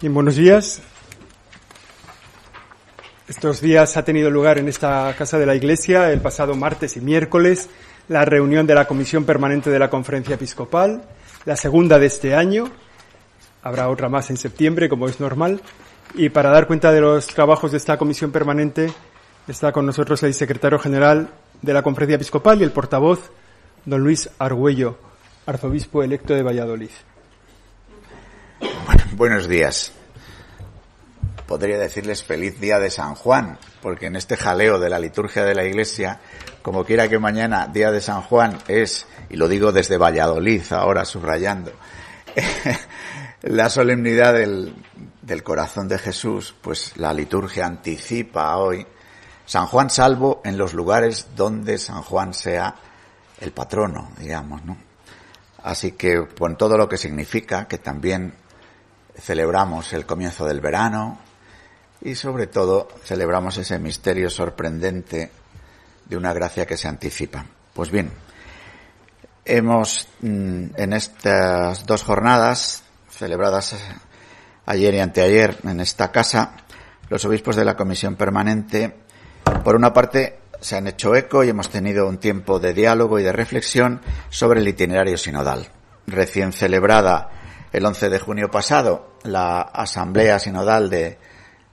Bien, buenos días. Estos días ha tenido lugar en esta casa de la Iglesia el pasado martes y miércoles la reunión de la Comisión Permanente de la Conferencia Episcopal, la segunda de este año. Habrá otra más en septiembre, como es normal. Y para dar cuenta de los trabajos de esta Comisión Permanente está con nosotros el secretario general de la Conferencia Episcopal y el portavoz, don Luis Argüello, arzobispo electo de Valladolid. Buenos días. Podría decirles feliz día de San Juan, porque en este jaleo de la liturgia de la Iglesia, como quiera que mañana, día de San Juan, es, y lo digo desde Valladolid, ahora subrayando, la solemnidad del, del corazón de Jesús, pues la liturgia anticipa hoy San Juan salvo en los lugares donde San Juan sea el patrono, digamos, ¿no? Así que con todo lo que significa que también celebramos el comienzo del verano y sobre todo celebramos ese misterio sorprendente de una gracia que se anticipa. Pues bien, hemos mm, en estas dos jornadas celebradas ayer y anteayer en esta casa, los obispos de la Comisión Permanente, por una parte, se han hecho eco y hemos tenido un tiempo de diálogo y de reflexión sobre el itinerario sinodal. Recién celebrada el 11 de junio pasado la Asamblea Sinodal de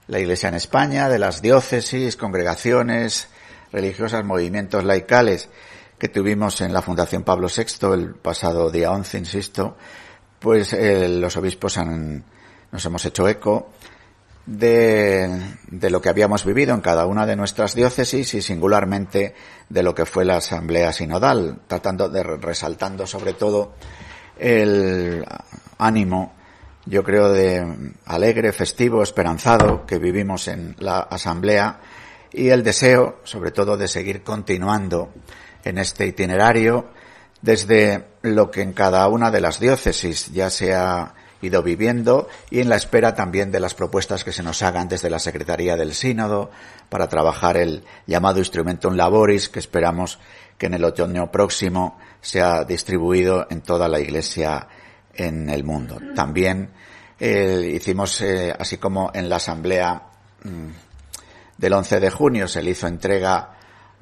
la Iglesia en España, de las diócesis, congregaciones religiosas, movimientos laicales que tuvimos en la Fundación Pablo VI el pasado día 11, insisto, pues eh, los obispos han, nos hemos hecho eco de, de, lo que habíamos vivido en cada una de nuestras diócesis y singularmente de lo que fue la Asamblea Sinodal, tratando de resaltando sobre todo el ánimo, yo creo, de alegre, festivo, esperanzado que vivimos en la Asamblea y el deseo, sobre todo, de seguir continuando en este itinerario desde lo que en cada una de las diócesis ya se ha ido viviendo y en la espera también de las propuestas que se nos hagan desde la Secretaría del Sínodo para trabajar el llamado Instrumentum Laboris que esperamos que en el otoño próximo sea distribuido en toda la Iglesia en el mundo. También eh, hicimos, eh, así como en la asamblea mm, del 11 de junio se le hizo entrega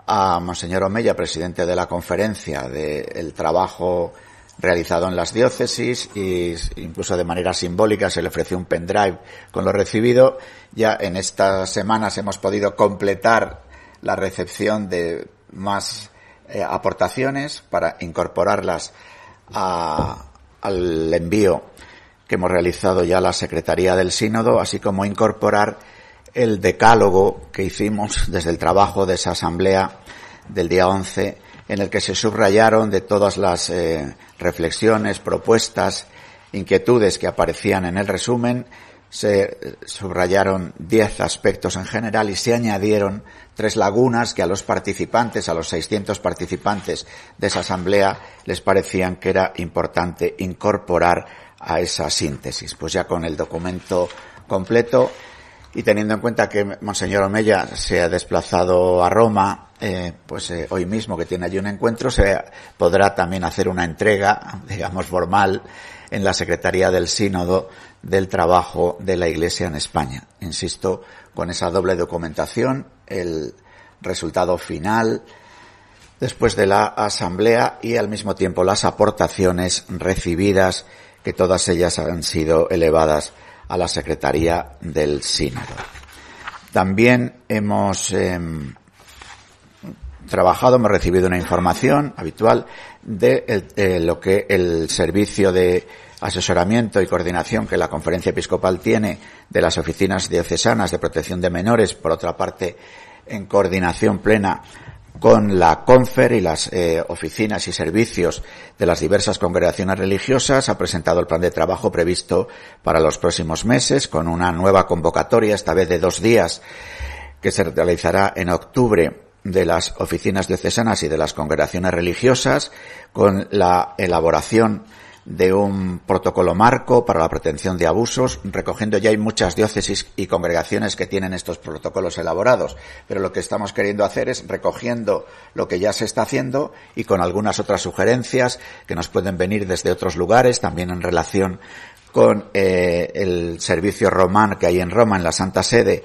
a Monseñor Omeya, presidente de la conferencia, del trabajo realizado en las diócesis e incluso de manera simbólica se le ofreció un pendrive con lo recibido. Ya en estas semanas hemos podido completar la recepción de más eh, aportaciones para incorporarlas a, al envío que hemos realizado ya la Secretaría del Sínodo, así como incorporar el decálogo que hicimos desde el trabajo de esa asamblea del día 11, en el que se subrayaron de todas las eh, reflexiones, propuestas, inquietudes que aparecían en el resumen, se subrayaron diez aspectos en general y se añadieron tres lagunas que a los participantes, a los 600 participantes de esa asamblea, les parecían que era importante incorporar a esa síntesis. Pues ya con el documento completo y teniendo en cuenta que Monseñor Omeya se ha desplazado a Roma, eh, pues eh, hoy mismo que tiene allí un encuentro, se podrá también hacer una entrega, digamos, formal en la Secretaría del Sínodo del trabajo de la Iglesia en España. Insisto, con esa doble documentación, el resultado final después de la asamblea y al mismo tiempo las aportaciones recibidas, que todas ellas han sido elevadas a la Secretaría del Sínodo. También hemos em, trabajado, hemos recibido una información habitual de, de lo que el servicio de asesoramiento y coordinación que la Conferencia Episcopal tiene de las oficinas diocesanas de protección de menores, por otra parte, en coordinación plena con la CONFER y las eh, oficinas y servicios de las diversas congregaciones religiosas, ha presentado el plan de trabajo previsto para los próximos meses, con una nueva convocatoria, esta vez de dos días, que se realizará en octubre de las oficinas diocesanas y de las congregaciones religiosas, con la elaboración de un protocolo marco para la protección de abusos, recogiendo ya hay muchas diócesis y congregaciones que tienen estos protocolos elaborados, pero lo que estamos queriendo hacer es recogiendo lo que ya se está haciendo y con algunas otras sugerencias que nos pueden venir desde otros lugares, también en relación con eh, el servicio román que hay en Roma, en la Santa Sede,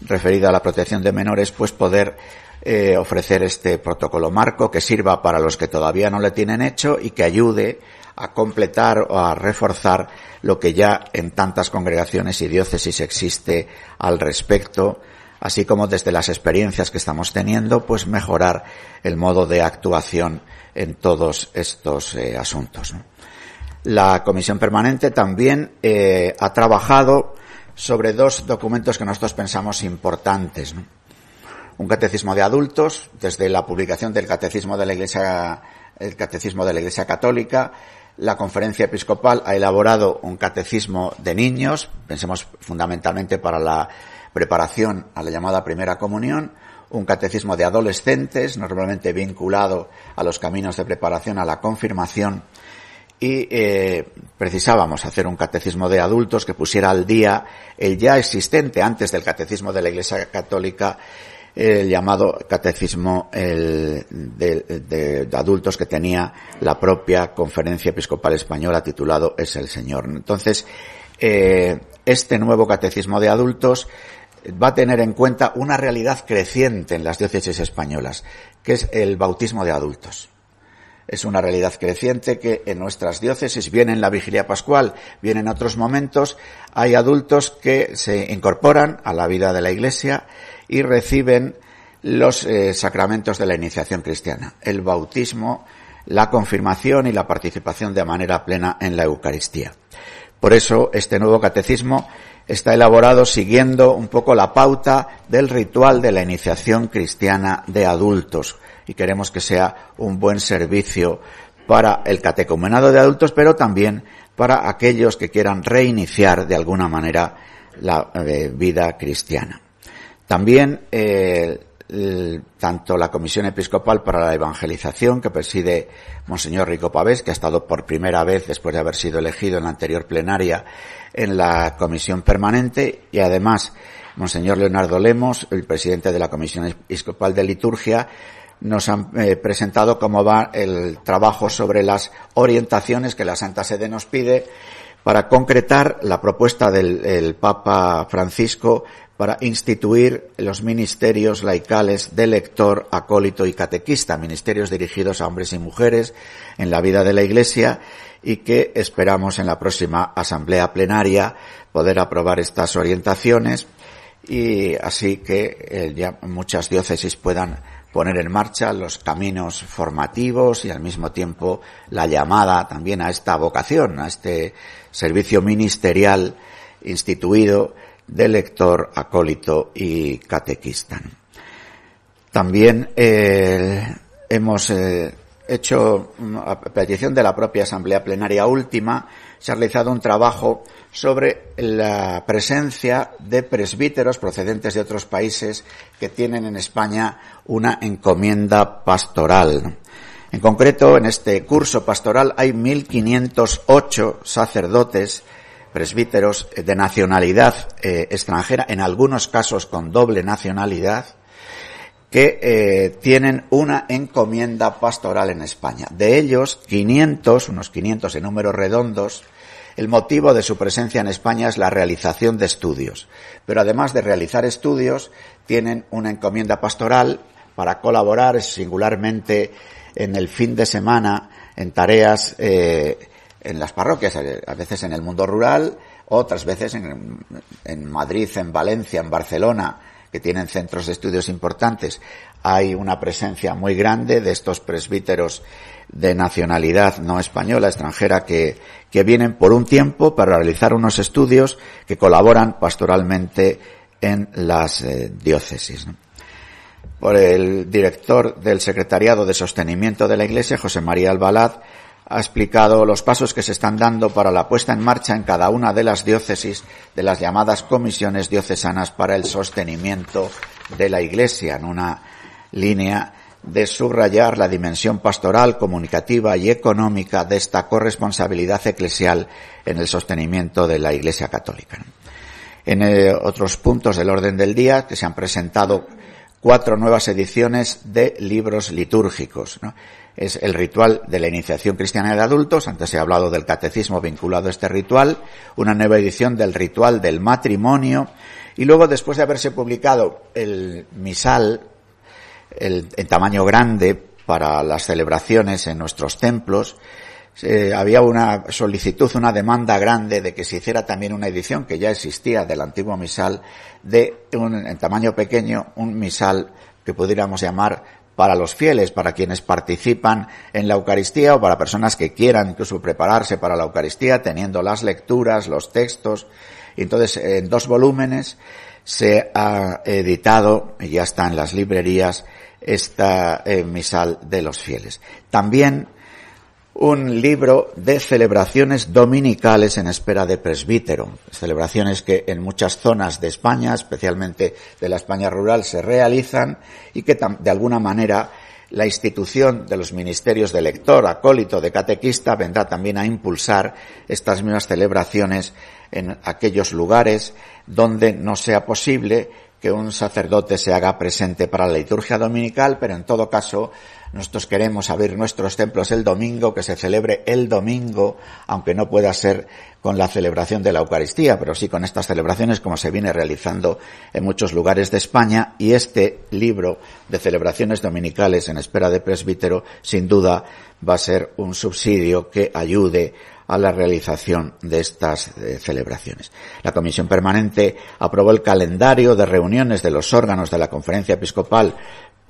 referido a la protección de menores, pues poder eh, ofrecer este protocolo marco que sirva para los que todavía no le tienen hecho y que ayude a completar o a reforzar lo que ya en tantas congregaciones y diócesis existe al respecto, así como desde las experiencias que estamos teniendo, pues mejorar el modo de actuación en todos estos eh, asuntos. La Comisión Permanente también eh, ha trabajado sobre dos documentos que nosotros pensamos importantes. Un catecismo de adultos, desde la publicación del Catecismo de la Iglesia, el Catecismo de la Iglesia Católica, la Conferencia Episcopal ha elaborado un catecismo de niños, pensemos fundamentalmente para la preparación a la llamada primera comunión, un catecismo de adolescentes, normalmente vinculado a los caminos de preparación a la confirmación, y eh, precisábamos hacer un catecismo de adultos que pusiera al día el ya existente antes del catecismo de la Iglesia Católica el llamado catecismo de, adultos que tenía la propia conferencia episcopal española titulado Es el Señor. Entonces, eh, este nuevo catecismo de adultos va a tener en cuenta una realidad creciente en las diócesis españolas, que es el bautismo de adultos. Es una realidad creciente que en nuestras diócesis, bien en la vigilia pascual, bien en otros momentos, hay adultos que se incorporan a la vida de la iglesia y reciben los eh, sacramentos de la iniciación cristiana, el bautismo, la confirmación y la participación de manera plena en la Eucaristía. Por eso este nuevo catecismo está elaborado siguiendo un poco la pauta del ritual de la iniciación cristiana de adultos y queremos que sea un buen servicio para el catecumenado de adultos, pero también para aquellos que quieran reiniciar de alguna manera la eh, vida cristiana. También eh, tanto la Comisión Episcopal para la Evangelización, que preside Monseñor Rico Pavés, que ha estado por primera vez después de haber sido elegido en la anterior plenaria en la Comisión Permanente, y además Monseñor Leonardo Lemos, el presidente de la Comisión Episcopal de Liturgia, nos han eh, presentado cómo va el trabajo sobre las orientaciones que la Santa Sede nos pide para concretar la propuesta del Papa Francisco para instituir los ministerios laicales de lector, acólito y catequista, ministerios dirigidos a hombres y mujeres en la vida de la Iglesia y que esperamos en la próxima asamblea plenaria poder aprobar estas orientaciones y así que eh, ya muchas diócesis puedan poner en marcha los caminos formativos y al mismo tiempo la llamada también a esta vocación, a este servicio ministerial instituido de lector, acólito y catequista. También eh, hemos eh, hecho, a petición de la propia Asamblea Plenaria Última, se ha realizado un trabajo sobre la presencia de presbíteros procedentes de otros países que tienen en España una encomienda pastoral. En concreto, en este curso pastoral hay 1.508 sacerdotes presbíteros de nacionalidad eh, extranjera, en algunos casos con doble nacionalidad, que eh, tienen una encomienda pastoral en España. De ellos, 500, unos 500 en números redondos, el motivo de su presencia en España es la realización de estudios. Pero además de realizar estudios, tienen una encomienda pastoral para colaborar singularmente en el fin de semana en tareas eh, en las parroquias, eh, a veces en el mundo rural, otras veces en, en, Madrid, en Valencia, en Barcelona, que tienen centros de estudios importantes. Hay una presencia muy grande de estos presbíteros de nacionalidad no española, extranjera, que, que vienen por un tiempo para realizar unos estudios que colaboran pastoralmente en las eh, diócesis. Por el director del Secretariado de Sostenimiento de la Iglesia, José María Albalad, ha explicado los pasos que se están dando para la puesta en marcha en cada una de las diócesis de las llamadas comisiones diocesanas para el sostenimiento de la Iglesia, en una línea de subrayar la dimensión pastoral, comunicativa y económica de esta corresponsabilidad eclesial en el sostenimiento de la Iglesia Católica. En eh, otros puntos del orden del día, que se han presentado cuatro nuevas ediciones de libros litúrgicos. Es el ritual de la iniciación cristiana de adultos, antes he hablado del catecismo vinculado a este ritual, una nueva edición del ritual del matrimonio, y luego después de haberse publicado el misal, el, en tamaño grande para las celebraciones en nuestros templos, había una solicitud, una demanda grande de que se hiciera también una edición que ya existía del antiguo misal de un, en tamaño pequeño, un misal que pudiéramos llamar para los fieles, para quienes participan en la Eucaristía o para personas que quieran incluso prepararse para la Eucaristía, teniendo las lecturas, los textos. Entonces, en dos volúmenes se ha editado, y ya está en las librerías, esta eh, misal de los fieles. También un libro de celebraciones dominicales en espera de presbítero, celebraciones que en muchas zonas de España, especialmente de la España rural, se realizan y que de alguna manera la institución de los ministerios de lector, acólito, de catequista vendrá también a impulsar estas mismas celebraciones en aquellos lugares donde no sea posible que un sacerdote se haga presente para la liturgia dominical, pero en todo caso nosotros queremos abrir nuestros templos el domingo, que se celebre el domingo, aunque no pueda ser con la celebración de la Eucaristía, pero sí con estas celebraciones como se viene realizando en muchos lugares de España. Y este libro de celebraciones dominicales en espera de presbítero, sin duda, va a ser un subsidio que ayude a la realización de estas eh, celebraciones. La Comisión Permanente aprobó el calendario de reuniones de los órganos de la Conferencia Episcopal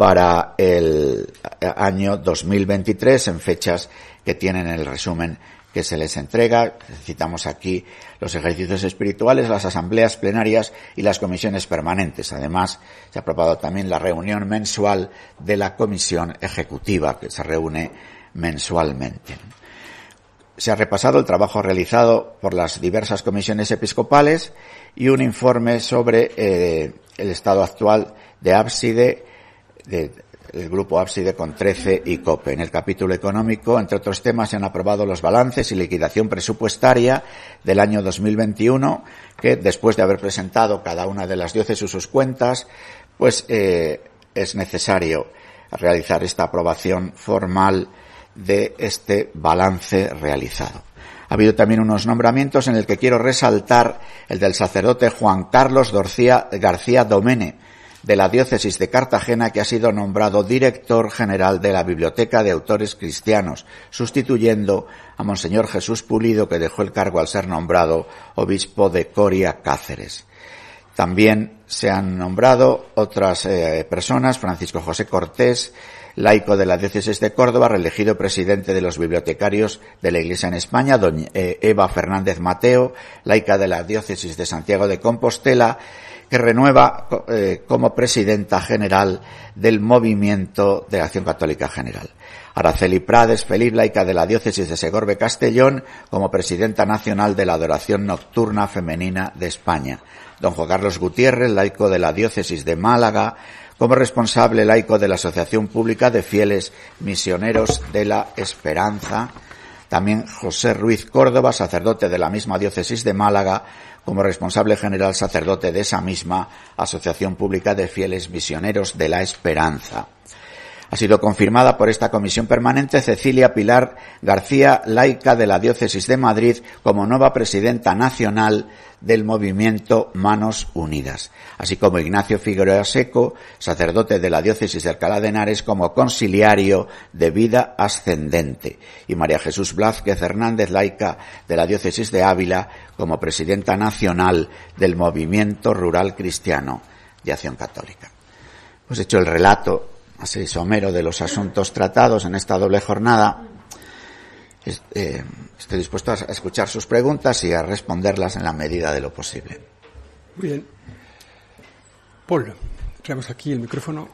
para el año 2023 en fechas que tienen el resumen que se les entrega. Citamos aquí los ejercicios espirituales, las asambleas plenarias y las comisiones permanentes. Además, se ha aprobado también la reunión mensual de la comisión ejecutiva, que se reúne mensualmente. Se ha repasado el trabajo realizado por las diversas comisiones episcopales y un informe sobre eh, el estado actual de ábside del grupo Ábside con 13 y COPE. En el capítulo económico, entre otros temas, se han aprobado los balances y liquidación presupuestaria del año 2021, que después de haber presentado cada una de las diócesis sus cuentas, pues eh, es necesario realizar esta aprobación formal de este balance realizado. Ha habido también unos nombramientos en el que quiero resaltar el del sacerdote Juan Carlos García Domene, de la diócesis de Cartagena que ha sido nombrado director general de la Biblioteca de Autores Cristianos, sustituyendo a Monseñor Jesús Pulido que dejó el cargo al ser nombrado obispo de Coria Cáceres. También se han nombrado otras eh, personas, Francisco José Cortés, laico de la diócesis de Córdoba, reelegido presidente de los bibliotecarios de la Iglesia en España, doña eh, Eva Fernández Mateo, laica de la diócesis de Santiago de Compostela, que renueva eh, como presidenta general del Movimiento de Acción Católica General. Araceli Prades, feliz laica de la diócesis de Segorbe Castellón, como presidenta nacional de la Adoración Nocturna Femenina de España. Don Juan Carlos Gutiérrez, laico de la diócesis de Málaga, como responsable laico de la Asociación Pública de Fieles Misioneros de la Esperanza. También José Ruiz Córdoba, sacerdote de la misma diócesis de Málaga, como responsable general sacerdote de esa misma Asociación Pública de Fieles Misioneros de la Esperanza. Ha sido confirmada por esta comisión permanente Cecilia Pilar García, laica de la Diócesis de Madrid, como nueva presidenta nacional del movimiento Manos Unidas, así como Ignacio Figueroa Seco, sacerdote de la Diócesis de Alcalá de Henares, como conciliario de vida ascendente, y María Jesús Blázquez Hernández, laica de la Diócesis de Ávila, como presidenta nacional del movimiento rural cristiano de Acción Católica. Hemos hecho el relato así somero de los asuntos tratados en esta doble jornada. Eh, estoy dispuesto a escuchar sus preguntas y a responderlas en la medida de lo posible. Muy bien. Paul, traemos aquí el micrófono.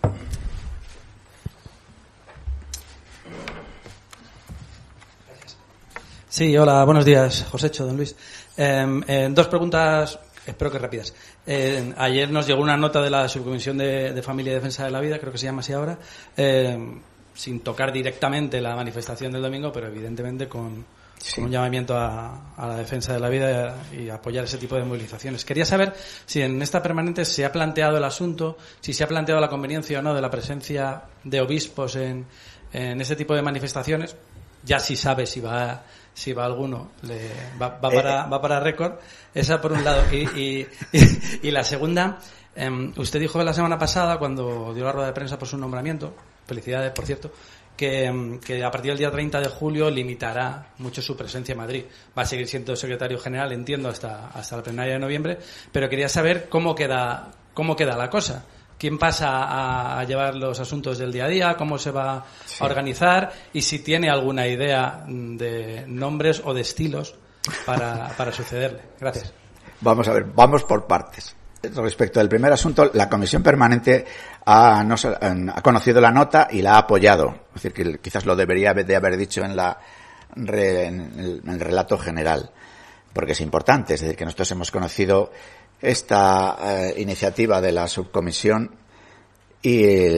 Sí, hola, buenos días, Josécho, don Luis. Em, eh, dos preguntas Espero que rápidas. Eh, ayer nos llegó una nota de la Subcomisión de, Familia y Defensa de la Vida, creo que se llama así ahora, eh, sin tocar directamente la manifestación del domingo, pero evidentemente con, un llamamiento a, la defensa de la vida y, apoyar ese tipo de movilizaciones. Quería saber si en esta permanente se ha planteado el asunto, si se ha planteado la conveniencia o no de la presencia de obispos en, en ese tipo de manifestaciones, ya si sabe si va si va alguno, le, va, para, va para récord. Esa por un lado. Y, y, la segunda, em, usted dijo la semana pasada, cuando dio la rueda de prensa por su nombramiento, felicidades, por cierto, que, que, a partir del día 30 de julio limitará mucho su presencia en Madrid. Va a seguir siendo secretario general, entiendo, hasta, hasta la plenaria de noviembre, pero quería saber cómo queda, cómo queda la cosa. ¿Quién pasa a, llevar los asuntos del día a día? ¿Cómo se va a organizar? Y si tiene alguna idea de nombres o de estilos para, para sucederle. Gracias. Vamos a ver, vamos por partes. Respecto al primer asunto, la Comisión Permanente ha, ha, conocido la nota y la ha apoyado. Es decir, que quizás lo debería de haber dicho en, la, en el relato general, porque es importante. Es decir, que nosotros hemos conocido esta eh, iniciativa de la subcomisión y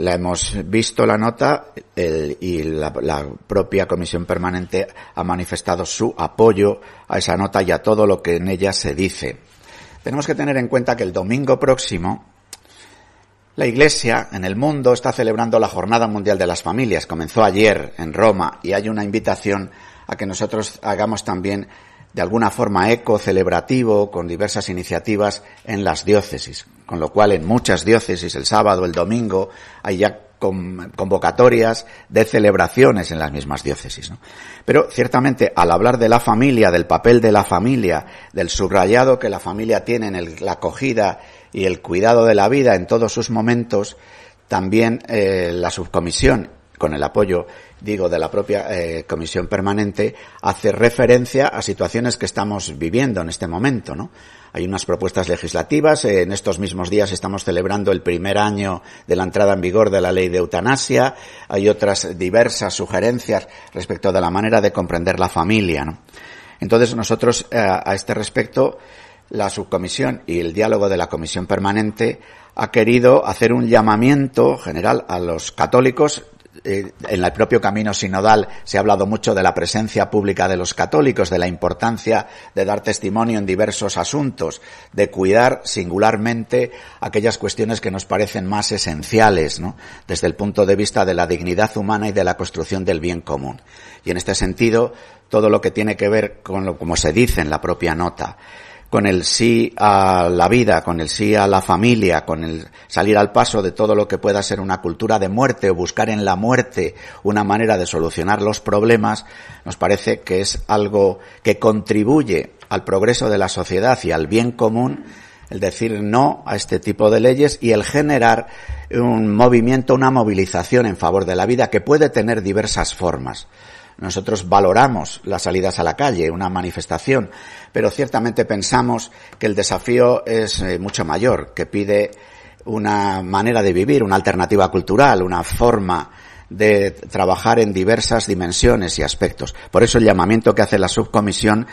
la hemos visto la nota y la, propia comisión permanente ha manifestado su apoyo a esa nota y a todo lo que en ella se dice. Tenemos que tener en cuenta que el domingo próximo la Iglesia en el mundo está celebrando la Jornada Mundial de las Familias. Comenzó ayer en Roma y hay una invitación a que nosotros hagamos también de alguna forma eco celebrativo con diversas iniciativas en las diócesis, con lo cual en muchas diócesis el sábado, el domingo, hay ya convocatorias de celebraciones en las mismas diócesis. Pero ciertamente al hablar de la familia, del papel de la familia, del subrayado que la familia tiene en la acogida y el cuidado de la vida en todos sus momentos, también eh, la subcomisión con el apoyo, digo, de la propia eh, comisión permanente, hace referencia a situaciones que estamos viviendo en este momento, ¿no? Hay unas propuestas legislativas. Eh, en estos mismos días estamos celebrando el primer año de la entrada en vigor de la ley de eutanasia. Hay otras diversas sugerencias respecto de la manera de comprender la familia, ¿no? Entonces nosotros, eh, a este respecto, la subcomisión y el diálogo de la comisión permanente ha querido hacer un llamamiento general a los católicos eh, en el propio camino sinodal se ha hablado mucho de la presencia pública de los católicos, de la importancia de dar testimonio en diversos asuntos, de cuidar singularmente aquellas cuestiones que nos parecen más esenciales, ¿no? desde el punto de vista de la dignidad humana y de la construcción del bien común. Y en este sentido, todo lo que tiene que ver con lo como se dice en la propia nota, con el sí a la vida, con el sí a la familia, con el salir al paso de todo lo que pueda ser una cultura de muerte o buscar en la muerte una manera de solucionar los problemas, nos parece que es algo que contribuye al progreso de la sociedad y al bien común el decir no a este tipo de leyes y el generar un movimiento, una movilización en favor de la vida que puede tener diversas formas. Nosotros valoramos las salidas a la calle, una manifestación, pero ciertamente pensamos que el desafío es eh, mucho mayor, que pide una manera de vivir, una alternativa cultural, una forma de trabajar en diversas dimensiones y aspectos. Por eso el llamamiento que hace la subcomisión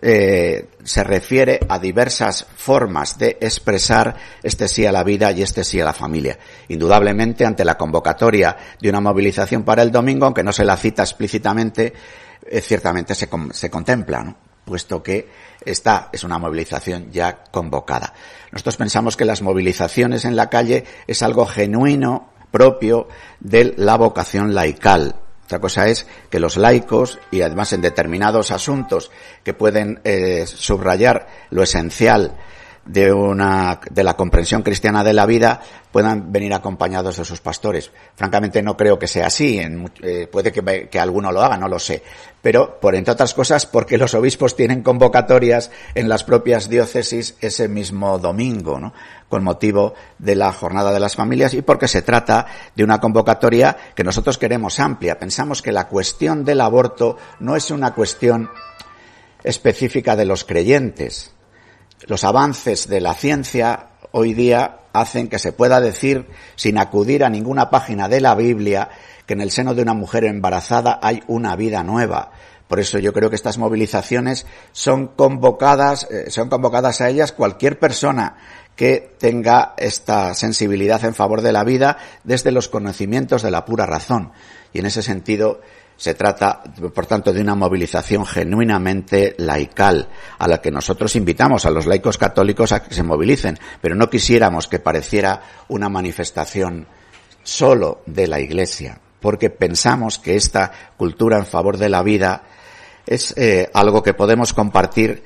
eh, se refiere a diversas formas de expresar este sí a la vida y este sí a la familia. Indudablemente, ante la convocatoria de una movilización para el domingo, aunque no se la cita explícitamente, eh, ciertamente se, se contempla, ¿no? puesto que esta es una movilización ya convocada. Nosotros pensamos que las movilizaciones en la calle es algo genuino, propio de la vocación laical, otra cosa es que los laicos, y además en determinados asuntos que pueden eh, subrayar lo esencial de una de la comprensión cristiana de la vida puedan venir acompañados de sus pastores. Francamente no creo que sea así, eh, puede que, que, alguno lo haga, no lo sé, pero por entre otras cosas porque los obispos tienen convocatorias en las propias diócesis ese mismo domingo, ¿no? con motivo de la jornada de las familias y porque se trata de una convocatoria que nosotros queremos amplia. Pensamos que la cuestión del aborto no es una cuestión específica de los creyentes, los avances de la ciencia hoy día hacen que se pueda decir, sin acudir a ninguna página de la Biblia, que en el seno de una mujer embarazada hay una vida nueva. Por eso yo creo que estas movilizaciones son convocadas, eh, son convocadas a ellas cualquier persona que tenga esta sensibilidad en favor de la vida desde los conocimientos de la pura razón. Y en ese sentido, se trata, por tanto, de una movilización genuinamente laical, a la que nosotros invitamos a los laicos católicos a que se movilicen, pero no quisiéramos que pareciera una manifestación solo de la Iglesia. porque pensamos que esta cultura en favor de la vida es eh, algo que podemos compartir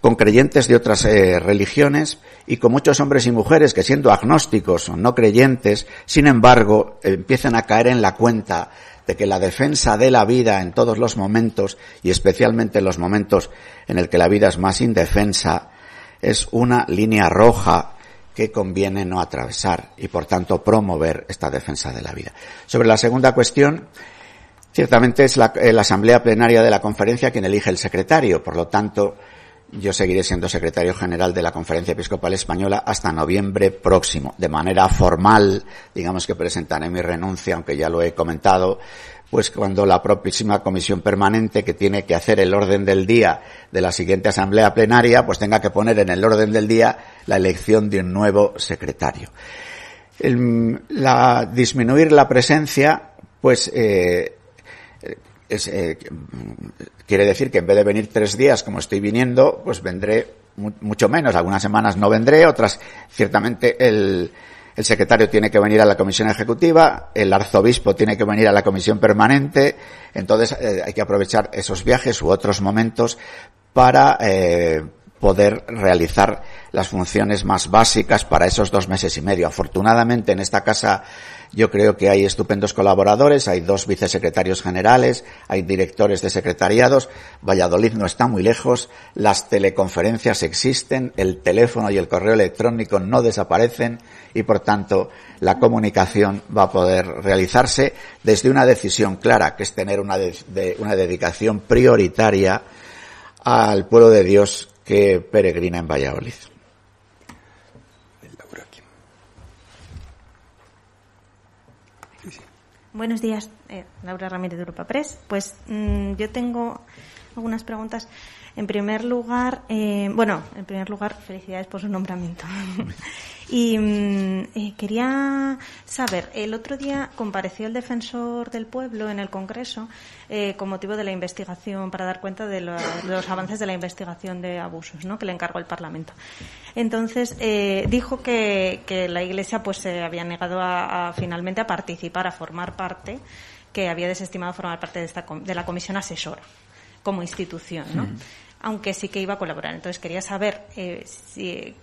con creyentes de otras eh, religiones y con muchos hombres y mujeres que siendo agnósticos o no creyentes, sin embargo, empiezan a caer en la cuenta de que la defensa de la vida en todos los momentos y especialmente en los momentos en el que la vida es más indefensa es una línea roja que conviene no atravesar y por tanto promover esta defensa de la vida. Sobre la segunda cuestión, ciertamente es la, la asamblea plenaria de la conferencia quien elige el secretario, por lo tanto, yo seguiré siendo secretario general de la Conferencia Episcopal Española hasta noviembre próximo. De manera formal, digamos que presentaré mi renuncia, aunque ya lo he comentado, pues cuando la próxima comisión permanente que tiene que hacer el orden del día de la siguiente asamblea plenaria, pues tenga que poner en el orden del día la elección de un nuevo secretario. la, disminuir la presencia, pues eh, eh, quiere decir que en vez de venir tres días como estoy viniendo, pues vendré mucho menos. Algunas semanas no vendré, otras ciertamente el, el secretario tiene que venir a la comisión ejecutiva, el arzobispo tiene que venir a la comisión permanente, entonces eh, hay que aprovechar esos viajes u otros momentos para eh, poder realizar las funciones más básicas para esos dos meses y medio. Afortunadamente en esta casa yo creo que hay estupendos colaboradores, hay dos vicesecretarios generales, hay directores de secretariados, Valladolid no está muy lejos, las teleconferencias existen, el teléfono y el correo electrónico no desaparecen y por tanto la comunicación va a poder realizarse desde una decisión clara, que es tener una, una dedicación prioritaria al pueblo de Dios que peregrina en Valladolid. Buenos días, eh, Laura Ramírez de Europa Press. Pues mm, yo tengo algunas preguntas. En primer lugar, eh, bueno, en primer lugar, felicidades por su nombramiento. y mm, eh, quería saber, el otro día compareció el defensor del pueblo en el Congreso eh, con motivo de la investigación, para dar cuenta de, los avances de la investigación de abusos, ¿no? Que le encargó el Parlamento. Entonces dijo que, que, la Iglesia, pues, se había negado a, finalmente a participar, a formar parte, que había desestimado formar parte de, esta, de la comisión asesora como institución, ¿no? Aunque sí que iba a colaborar. Entonces quería saber eh, si,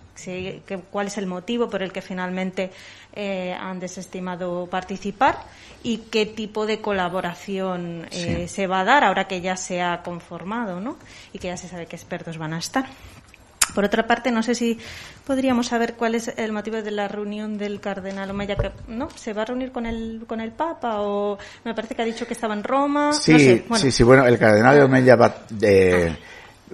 cuál es el motivo por el que finalmente eh, han desestimado participar y qué tipo de colaboración eh, se va a dar ahora que ya se ha conformado ¿no? y que ya se sabe qué expertos van a estar. Por otra parte, no sé si podríamos saber cuál es el motivo de la reunión del cardenal Omeya, que no se va a reunir con el con el Papa o me parece que ha dicho que estaba en Roma. Sí, sí, sí. Bueno, el cardenal Omeya va de,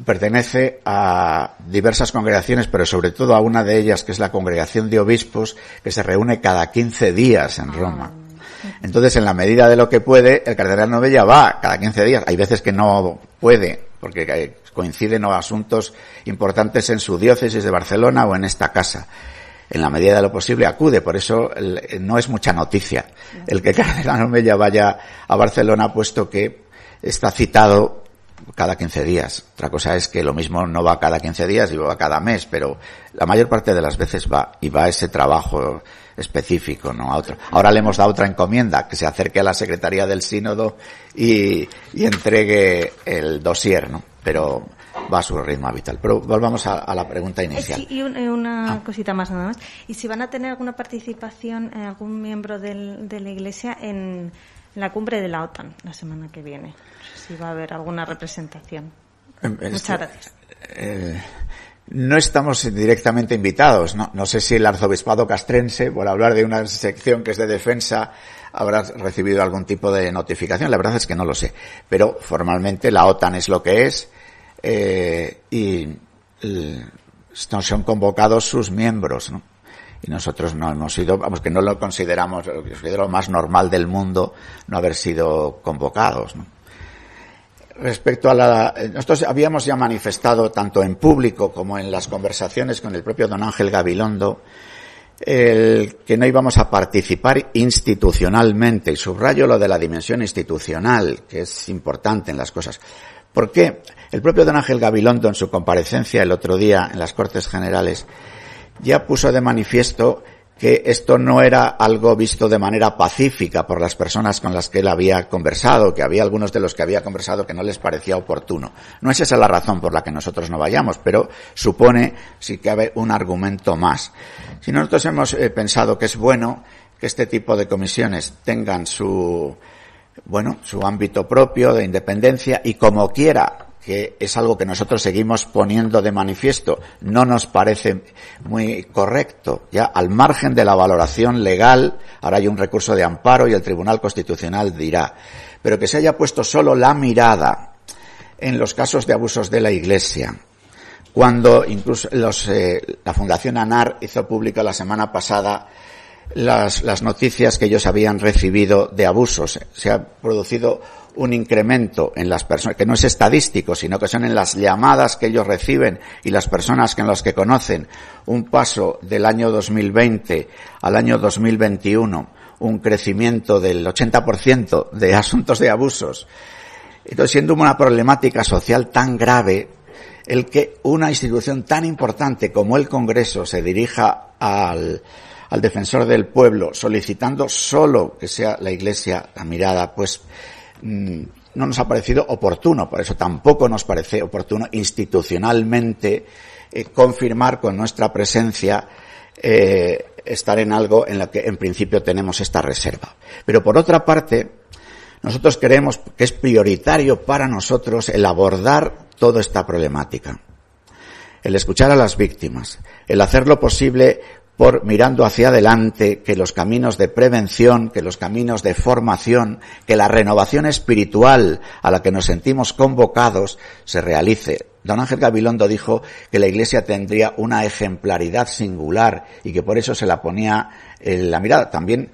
pertenece a diversas congregaciones, pero sobre todo a una de ellas, que es la Congregación de Obispos, que se reúne cada 15 días en Roma. Ah. Entonces, en la medida de lo que puede, el cardenal Novella va cada 15 días. Hay veces que no puede, porque coinciden asuntos importantes en su diócesis de Barcelona o en esta casa. En la medida de lo posible acude, por eso no es mucha noticia el que el cardenal Novella vaya a Barcelona, puesto que está citado cada 15 días. Otra cosa es que lo mismo no va cada 15 días y va cada mes, pero la mayor parte de las veces va y va a ese trabajo específico, no a otro. Ahora le hemos dado otra encomienda, que se acerque a la Secretaría del Sínodo y, y entregue el dossier, ¿no? Pero va a su ritmo habitual. Pero volvamos a, la pregunta inicial. Sí, y una ah. cosita más nada más. ¿Y si van a tener alguna participación eh, algún miembro del, de la Iglesia en la cumbre de la OTAN la semana que viene? Si va a haber alguna representación. Em, Muchas gracias. Eh, no estamos directamente invitados. ¿no? no sé si el arzobispado castrense, por hablar de una sección que es de defensa, habrá recibido algún tipo de notificación. La verdad es que no lo sé. Pero formalmente la OTAN es lo que es eh, y no son convocados sus miembros. ¿no? y nosotros no hemos sido, vamos, que no lo consideramos, lo más normal del mundo no haber sido convocados. ¿no? Respecto a la, nosotros habíamos ya manifestado tanto en público como en las conversaciones con el propio don Ángel Gabilondo el que no íbamos a participar institucionalmente y subrayo lo de la dimensión institucional que es importante en las cosas. ¿Por qué? El propio don Ángel Gabilondo en su comparecencia el otro día en las Cortes Generales ya puso de manifiesto que esto no era algo visto de manera pacífica por las personas con las que él había conversado, que había algunos de los que había conversado que no les parecía oportuno. No es esa la razón por la que nosotros no vayamos, pero supone, si cabe, un argumento más. Si nosotros hemos eh, pensado que es bueno que este tipo de comisiones tengan su, bueno, su ámbito propio de independencia y como quiera que es algo que nosotros seguimos poniendo de manifiesto, no nos parece muy correcto. Ya al margen de la valoración legal, ahora hay un recurso de amparo y el Tribunal Constitucional dirá, pero que se haya puesto solo la mirada en los casos de abusos de la Iglesia, cuando incluso los, eh, la Fundación ANAR hizo pública la semana pasada las, las noticias que ellos habían recibido de abusos. Se ha producido un incremento en las personas, que no es estadístico, sino que son en las llamadas que ellos reciben y las personas que en los que conocen, un paso del año 2020 al año 2021, un crecimiento del 80% de asuntos de abusos. Entonces, siendo una problemática social tan grave, el que una institución tan importante como el Congreso se dirija al, al defensor del pueblo solicitando solo que sea la Iglesia la mirada, pues Mm, no nos ha parecido oportuno, por eso tampoco nos parece oportuno institucionalmente eh, confirmar con nuestra presencia eh, estar en algo en lo que en principio tenemos esta reserva. Pero por otra parte, nosotros creemos que es prioritario para nosotros el abordar toda esta problemática, el escuchar a las víctimas, el hacer lo posible por mirando hacia adelante, que los caminos de prevención, que los caminos de formación, que la renovación espiritual a la que nos sentimos convocados se realice. Don Ángel Gabilondo dijo que la Iglesia tendría una ejemplaridad singular y que por eso se la ponía en la mirada. También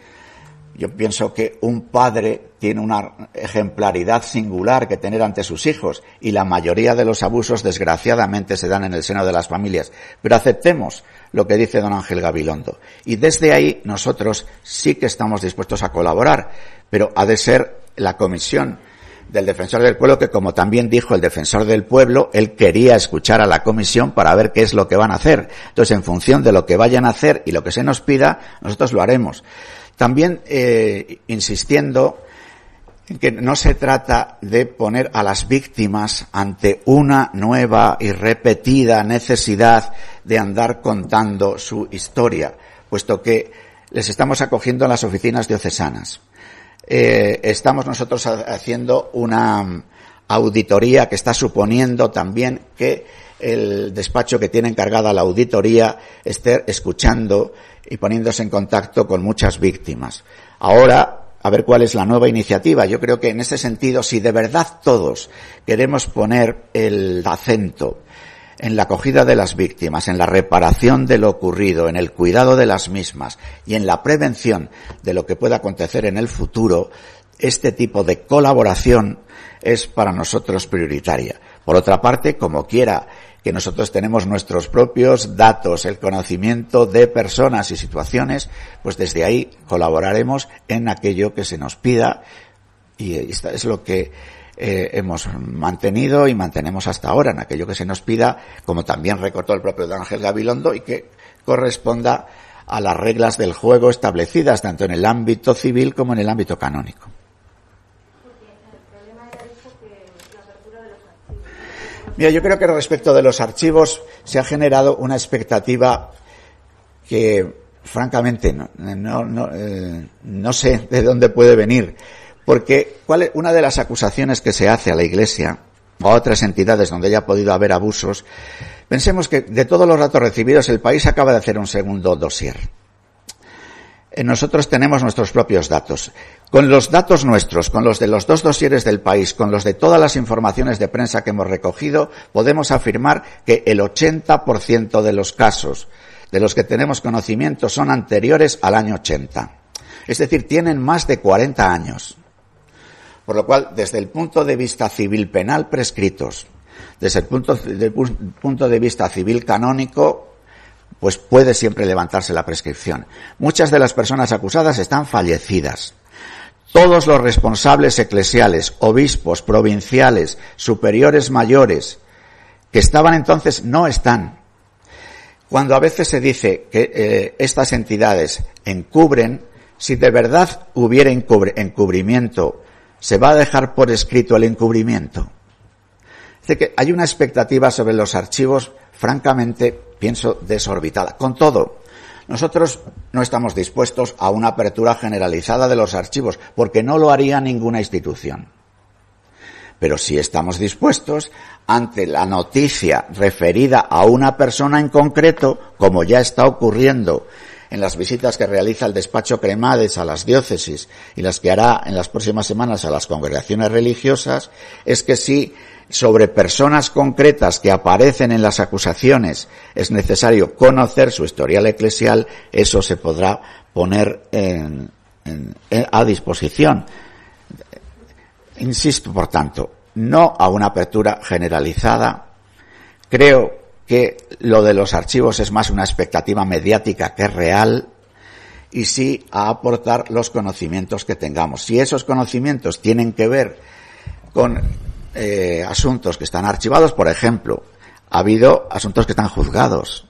yo pienso que un padre tiene una ejemplaridad singular que tener ante sus hijos y la mayoría de los abusos desgraciadamente se dan en el seno de las familias. Pero aceptemos lo que dice don Ángel Gabilondo. Y desde ahí nosotros sí que estamos dispuestos a colaborar, pero ha de ser la comisión del defensor del pueblo que como también dijo el defensor del pueblo, él quería escuchar a la comisión para ver qué es lo que van a hacer. Entonces, en función de lo que vayan a hacer y lo que se nos pida, nosotros lo haremos. También eh, insistiendo que no se trata de poner a las víctimas ante una nueva y repetida necesidad de andar contando su historia, puesto que les estamos acogiendo en las oficinas diocesanas. Eh, estamos nosotros haciendo una auditoría que está suponiendo también que el despacho que tiene encargada la auditoría esté escuchando y poniéndose en contacto con muchas víctimas. Ahora, a ver cuál es la nueva iniciativa. Yo creo que en ese sentido, si de verdad todos queremos poner el acento en la acogida de las víctimas, en la reparación de lo ocurrido, en el cuidado de las mismas y en la prevención de lo que pueda acontecer en el futuro, este tipo de colaboración es para nosotros prioritaria. Por otra parte, como quiera que nosotros tenemos nuestros propios datos, el conocimiento de personas y situaciones, pues desde ahí colaboraremos en aquello que se nos pida y esto es lo que eh, hemos mantenido y mantenemos hasta ahora en aquello que se nos pida, como también recortó el propio don Ángel Gabilondo y que corresponda a las reglas del juego establecidas tanto en el ámbito civil como en el ámbito canónico. Mira, yo creo que respecto de los archivos se ha generado una expectativa que, francamente, no, eh, no, sé de dónde puede venir. Porque ¿cuál es? una de las acusaciones que se hace a la Iglesia o a otras entidades donde haya podido haber abusos, pensemos que de todos los datos recibidos el país acaba de hacer un segundo dossier. Eh, nosotros tenemos nuestros propios datos. Con los datos nuestros, con los de los dos dosieres del país, con los de todas las informaciones de prensa que hemos recogido, podemos afirmar que el 80% de los casos de los que tenemos conocimiento son anteriores al año 80. Es decir, tienen más de 40 años. Por lo cual, desde el punto de vista civil penal prescritos, desde el punto, punto de vista civil canónico, pues puede siempre levantarse la prescripción. Muchas de las personas acusadas están fallecidas. Todos los responsables eclesiales, obispos, provinciales, superiores mayores, que estaban entonces, no están. Cuando a veces se dice que eh, estas entidades encubren, si de verdad hubiera encubrimiento, ¿se va a dejar por escrito el encubrimiento? Que hay una expectativa sobre los archivos, francamente, pienso, desorbitada. Con todo, nosotros no estamos dispuestos a una apertura generalizada de los archivos, porque no lo haría ninguna institución. Pero sí estamos dispuestos, ante la noticia referida a una persona en concreto, como ya está ocurriendo en las visitas que realiza el despacho Cremades a las diócesis y las que hará en las próximas semanas a las congregaciones religiosas, es que si sobre personas concretas que aparecen en las acusaciones es necesario conocer su historial eclesial, eso se podrá poner a disposición. Insisto, por tanto, no a una apertura generalizada. Creo que lo de los archivos es más una expectativa mediática que real y sí a aportar los conocimientos que tengamos. Si esos conocimientos tienen que ver con eh, asuntos que están archivados, por ejemplo, ha habido asuntos que están juzgados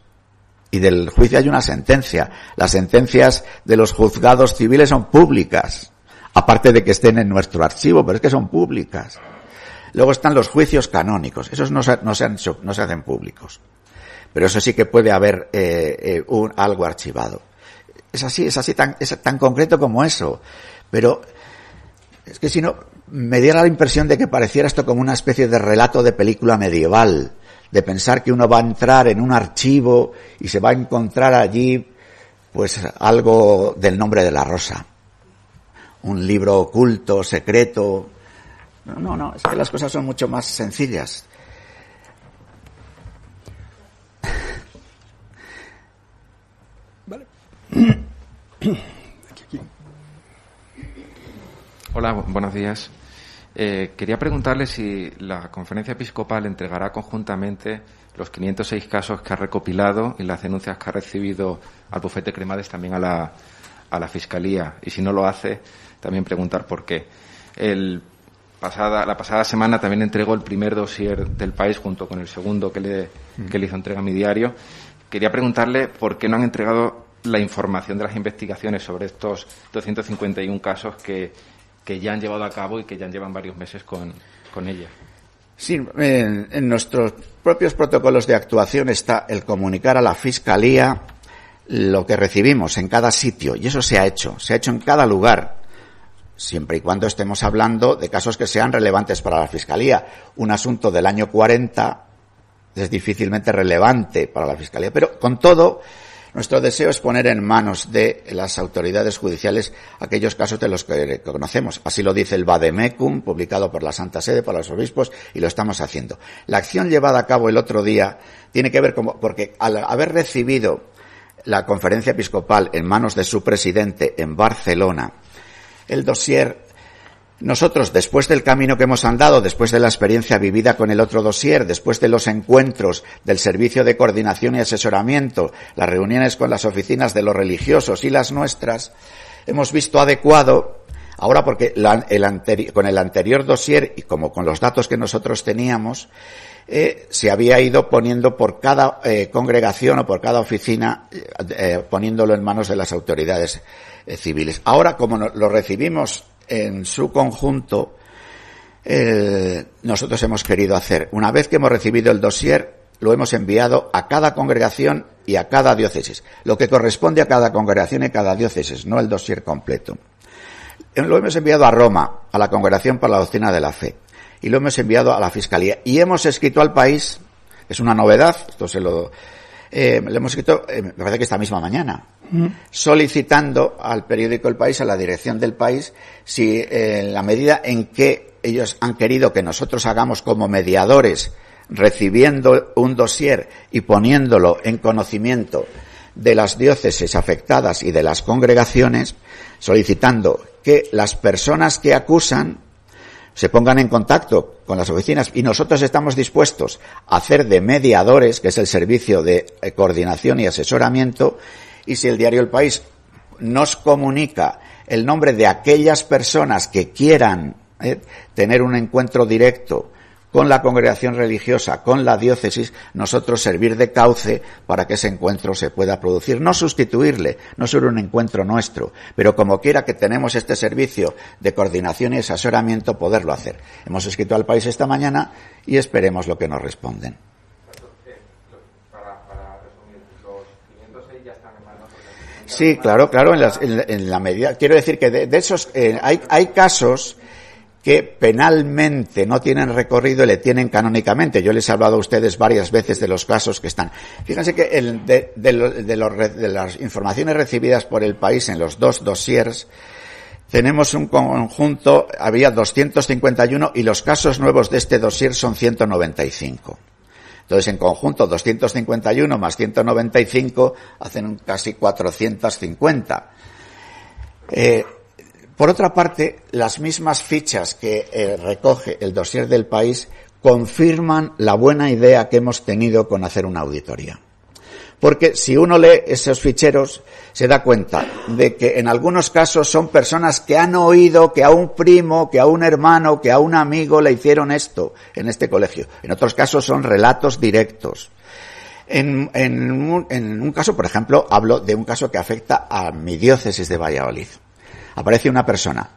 y del juicio hay una sentencia. Las sentencias de los juzgados civiles son públicas, aparte de que estén en nuestro archivo, pero es que son públicas. Luego están los juicios canónicos, esos no se, no se, no se hacen públicos, pero eso sí que puede haber eh, eh, un, algo archivado. Es así, es así tan, es tan concreto como eso, pero es que si no, me diera la impresión de que pareciera esto como una especie de relato de película medieval, de pensar que uno va a entrar en un archivo y se va a encontrar allí pues algo del nombre de la rosa. Un libro oculto, secreto. No, no, no, es que las cosas son mucho más sencillas. Vale. Hola, buenos días. Eh, quería preguntarle si la conferencia episcopal entregará conjuntamente los 506 casos que ha recopilado y las denuncias que ha recibido al bufete Cremades también a la, a la Fiscalía. Y si no lo hace, también preguntar por qué. El pasada, la pasada semana también entregó el primer dossier del país junto con el segundo que le, mm. que le hizo entrega a mi diario. Quería preguntarle por qué no han entregado la información de las investigaciones sobre estos 251 casos que que ya han llevado a cabo y que ya llevan varios meses con, con ella. Sí, en, nuestros propios protocolos de actuación está el comunicar a la Fiscalía lo que recibimos en cada sitio, y eso se ha hecho, se ha hecho en cada lugar, siempre y cuando estemos hablando de casos que sean relevantes para la Fiscalía. Un asunto del año 40 es difícilmente relevante para la Fiscalía, pero con todo, nuestro deseo es poner en manos de las autoridades judiciales aquellos casos de los que conocemos. Así lo dice el Vademecum, publicado por la Santa Sede, por los obispos, y lo estamos haciendo. La acción llevada a cabo el otro día tiene que ver con, porque al haber recibido la conferencia episcopal en manos de su presidente en Barcelona, el dossier nosotros, después del camino que hemos andado, después de la experiencia vivida con el otro dossier, después de los encuentros del servicio de coordinación y asesoramiento, las reuniones con las oficinas de los religiosos y las nuestras, hemos visto adecuado, ahora porque con el anterior dossier y como con los datos que nosotros teníamos, eh, se había ido poniendo por cada eh, congregación o por cada oficina, eh, poniéndolo en manos de las autoridades civiles. Ahora, como lo recibimos en su conjunto, eh, nosotros hemos querido hacer. Una vez que hemos recibido el dossier, lo hemos enviado a cada congregación y a cada diócesis, lo que corresponde a cada congregación y cada diócesis, no el dossier completo. Eh, lo hemos enviado a Roma, a la Congregación para la Doctrina de la Fe, y lo hemos enviado a la Fiscalía. Y hemos escrito al país, es una novedad, esto se lo, eh, le hemos escrito, me parece que esta misma mañana, solicitando al periódico El País, a la dirección del país, si eh, en la medida en que ellos han querido que nosotros hagamos como mediadores, recibiendo un dossier y poniéndolo en conocimiento de las diócesis afectadas y de las congregaciones, solicitando que las personas que acusan se pongan en contacto con las oficinas. Y nosotros estamos dispuestos a hacer de mediadores, que es el servicio de eh, coordinación y asesoramiento, y si el diario El País nos comunica el nombre de aquellas personas que quieran eh, tener un encuentro directo con la congregación religiosa, con la diócesis, nosotros servir de cauce para que ese encuentro se pueda producir. No sustituirle, no ser un encuentro nuestro, pero como quiera que tenemos este servicio de coordinación y asesoramiento, poderlo hacer. Hemos escrito al país esta mañana y esperemos lo que nos responden. Sí, claro, claro, en, la medida. Quiero decir que de, esos eh, hay, hay casos que penalmente no tienen recorrido y le tienen canónicamente. Yo les he hablado a ustedes varias veces de los casos que están. Fíjense que el, de, de, las informaciones recibidas por el país en los dos dossiers, tenemos un conjunto, había 251 y los casos nuevos de este dossier son 195. Entonces, en conjunto, 251 más 195 hacen casi 450. Eh, por otra parte, las mismas fichas que eh, recoge el dossier del país confirman la buena idea que hemos tenido con hacer una auditoría. Porque si uno lee esos ficheros, se da cuenta de que en algunos casos son personas que han oído que a un primo, que a un hermano, que a un amigo le hicieron esto en este colegio. En otros casos son relatos directos. En, en un caso, por ejemplo, hablo de un caso que afecta a mi diócesis de Valladolid aparece una persona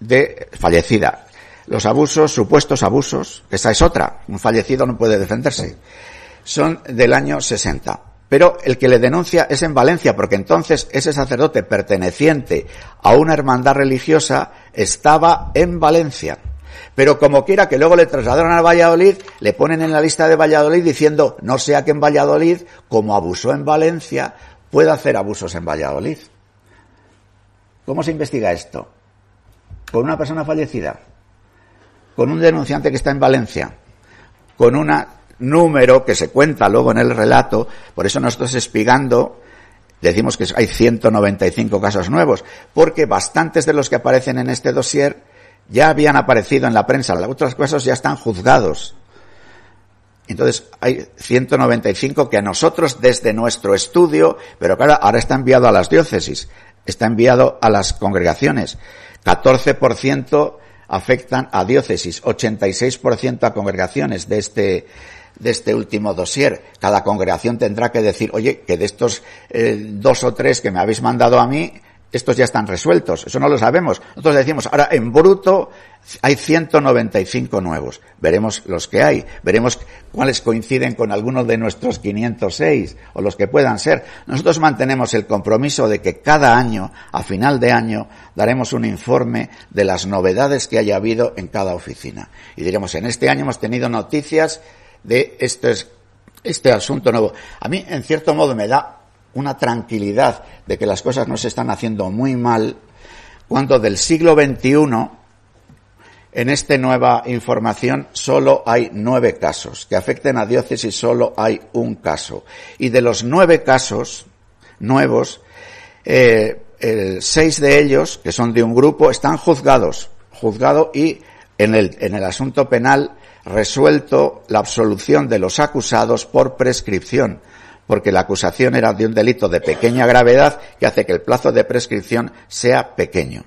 de fallecida. Los abusos, supuestos abusos, esa es otra. Un fallecido no puede defenderse. Son del año 60. Pero el que le denuncia es en Valencia, porque entonces ese sacerdote perteneciente a una hermandad religiosa estaba en Valencia. Pero como quiera que luego le trasladaron a Valladolid, le ponen en la lista de Valladolid diciendo, no sea que en Valladolid, como abusó en Valencia, pueda hacer abusos en Valladolid. ¿Cómo se investiga esto? ¿Con una persona fallecida? ¿Con un denunciante que está en Valencia? ¿Con un número que se cuenta luego en el relato? Por eso nosotros espigando decimos que hay 195 casos nuevos, porque bastantes de los que aparecen en este dossier ya habían aparecido en la prensa, los otros casos ya están juzgados. Entonces hay 195 que a nosotros desde nuestro estudio, pero claro, ahora está enviado a las diócesis está enviado a las congregaciones. 14% afectan a diócesis, 86% a congregaciones de este, de este último dossier. Cada congregación tendrá que decir, oye, que de estos eh, dos o tres que me habéis mandado a mí, estos ya están resueltos. Eso no lo sabemos. Nosotros decimos, ahora en bruto hay 195 nuevos. Veremos los que hay. Veremos cuáles coinciden con algunos de nuestros 506 o los que puedan ser. Nosotros mantenemos el compromiso de que cada año, a final de año, daremos un informe de las novedades que haya habido en cada oficina. Y diremos, en este año hemos tenido noticias de este, este asunto nuevo. A mí, en cierto modo, me da una tranquilidad de que las cosas no se están haciendo muy mal, cuando del siglo XXI, en esta nueva información, solo hay nueve casos. Que afecten a diócesis solo hay un caso. Y de los nueve casos nuevos, eh, seis de ellos, que son de un grupo, están juzgados. Juzgado y en el, en el asunto penal resuelto la absolución de los acusados por prescripción porque la acusación era de un delito de pequeña gravedad que hace que el plazo de prescripción sea pequeño.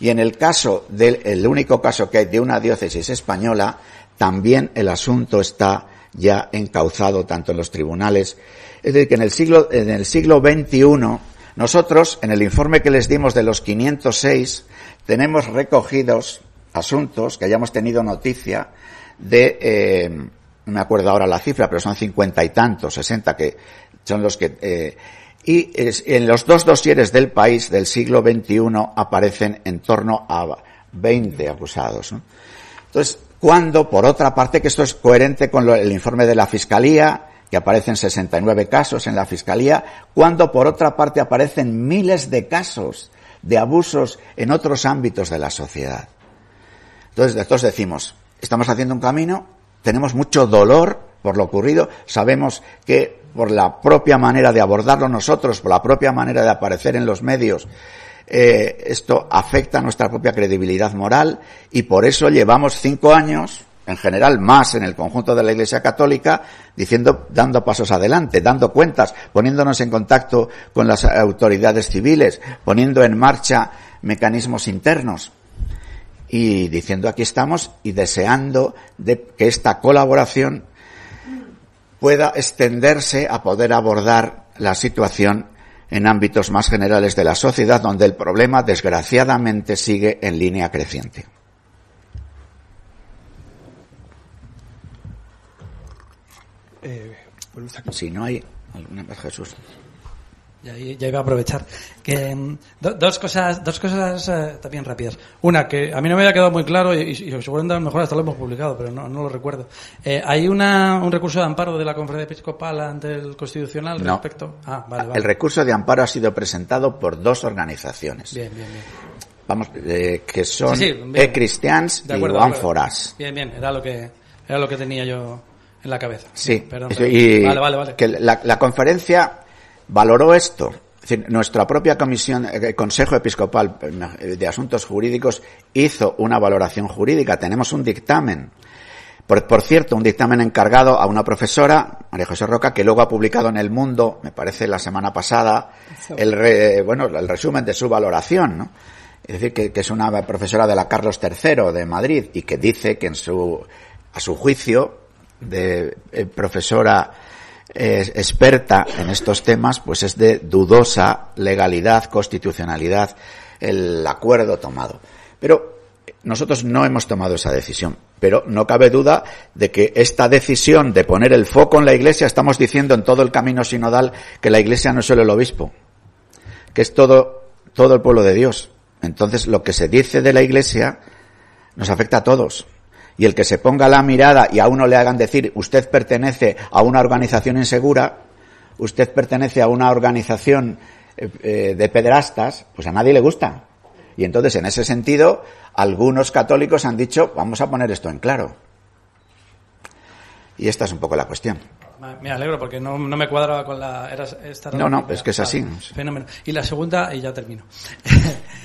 Y en el caso del el único caso que hay de una diócesis española, también el asunto está ya encauzado tanto en los tribunales. Es decir, que en el siglo, en el siglo XXI, nosotros, en el informe que les dimos de los 506, tenemos recogidos asuntos que hayamos tenido noticia de, eh, no me acuerdo ahora la cifra, pero son cincuenta y tantos, sesenta que son los que, eh, y en los dos dosieres del país del siglo XXI aparecen en torno a 20 acusados. Entonces, cuando, por otra parte, que esto es coherente con el informe de la Fiscalía, que aparecen 69 casos en la Fiscalía, cuando, por otra parte, aparecen miles de casos de abusos en otros ámbitos de la sociedad. Entonces, nosotros decimos, estamos haciendo un camino, tenemos mucho dolor por lo ocurrido, sabemos que por la propia manera de abordarlo nosotros, por la propia manera de aparecer en los medios, eh, esto afecta nuestra propia credibilidad moral y por eso llevamos cinco años, en general más en el conjunto de la Iglesia Católica, diciendo, dando pasos adelante, dando cuentas, poniéndonos en contacto con las autoridades civiles, poniendo en marcha mecanismos internos. Y diciendo aquí estamos y deseando de que esta colaboración pueda extenderse a poder abordar la situación en ámbitos más generales de la sociedad donde el problema desgraciadamente sigue en línea creciente. Eh, si no hay alguna más, Jesús. Ya, ya, iba a aprovechar. Que, mm, dos cosas, dos cosas eh, también rápidas. Una, que a mí no me había quedado muy claro y, seguramente a lo mejor hasta lo hemos publicado, pero no, no lo recuerdo. Eh, ¿Hay una, un recurso de amparo de la Conferencia Episcopal ante el Constitucional respecto? Ah, vale, vale. El recurso de amparo ha sido presentado por dos organizaciones. Bien, bien, bien. Vamos, eh, que son E-Christians y One for Us. Bien, bien, era lo que, era lo que tenía yo en la cabeza. Sí, perdón, y vale, vale, vale. que la, la conferencia valoró esto. nuestra propia comisión, el eh, Consejo Episcopal eh, de Asuntos Jurídicos hizo una valoración jurídica. Tenemos un dictamen. Por, cierto, un dictamen encargado a una profesora, María José Roca, que luego ha publicado en El Mundo, me parece la semana pasada, el, bueno, el resumen de su valoración, ¿no? Es decir, que, es una profesora de la Carlos III de Madrid y que dice que en su, a su juicio, de eh, profesora experta en estos temas, pues es de dudosa legalidad, constitucionalidad el acuerdo tomado. Pero nosotros no hemos tomado esa decisión. Pero no cabe duda de que esta decisión de poner el foco en la Iglesia, estamos diciendo en todo el camino sinodal que la Iglesia no es solo el obispo, que es todo, todo el pueblo de Dios. Entonces, lo que se dice de la Iglesia nos afecta a todos y el que se ponga la mirada y a uno le hagan decir usted pertenece a una organización insegura, usted pertenece a una organización eh, eh, de pederastas, pues a nadie le gusta. Y entonces, en ese sentido, algunos católicos han dicho, vamos a poner esto en claro. Y esta es un poco la cuestión. Me alegro porque no, me cuadraba con la... no, no, es que es así. Fenómeno. Y la segunda, y ya termino.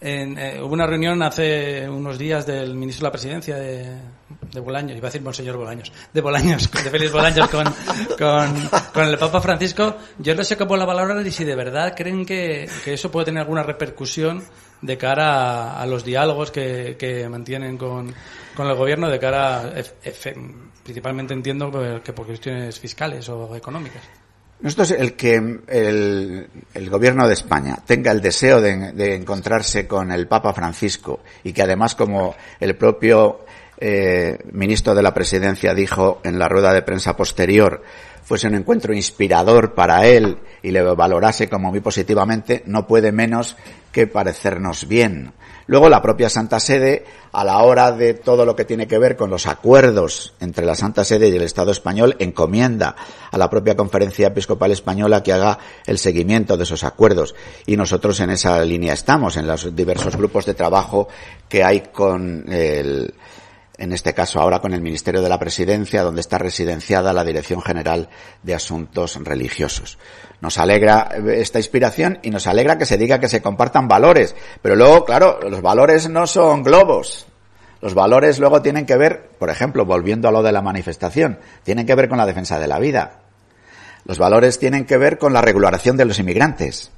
En, eh, hubo una reunión hace unos días del ministro de la presidencia de, de Bolaños, iba a decir Monseñor Bolaños, de Bolaños, de Félix Bolaños con, con, el Papa Francisco. Yo no sé cómo la valoran y si de verdad creen que, eso puede tener alguna repercusión de cara a, los diálogos que, que mantienen con, con, el gobierno, de cara, a, principalmente entiendo que por cuestiones fiscales o económicas. Nosotros, el que el, gobierno de España tenga el deseo de, de, encontrarse con el Papa Francisco y que además, como el propio eh, ministro de la Presidencia dijo en la rueda de prensa posterior, fuese un encuentro inspirador para él y le valorase como muy positivamente, no puede menos que parecernos bien. Luego la propia Santa Sede, a la hora de todo lo que tiene que ver con los acuerdos entre la Santa Sede y el Estado español, encomienda a la propia Conferencia Episcopal Española que haga el seguimiento de esos acuerdos. Y nosotros en esa línea estamos, en los diversos grupos de trabajo que hay con el, en este caso ahora con el Ministerio de la Presidencia, donde está residenciada la Dirección General de Asuntos Religiosos. Nos alegra esta inspiración y nos alegra que se diga que se compartan valores. Pero luego, claro, los valores no son globos. Los valores luego tienen que ver, por ejemplo, volviendo a lo de la manifestación, tienen que ver con la defensa de la vida. Los valores tienen que ver con la regulación de los inmigrantes.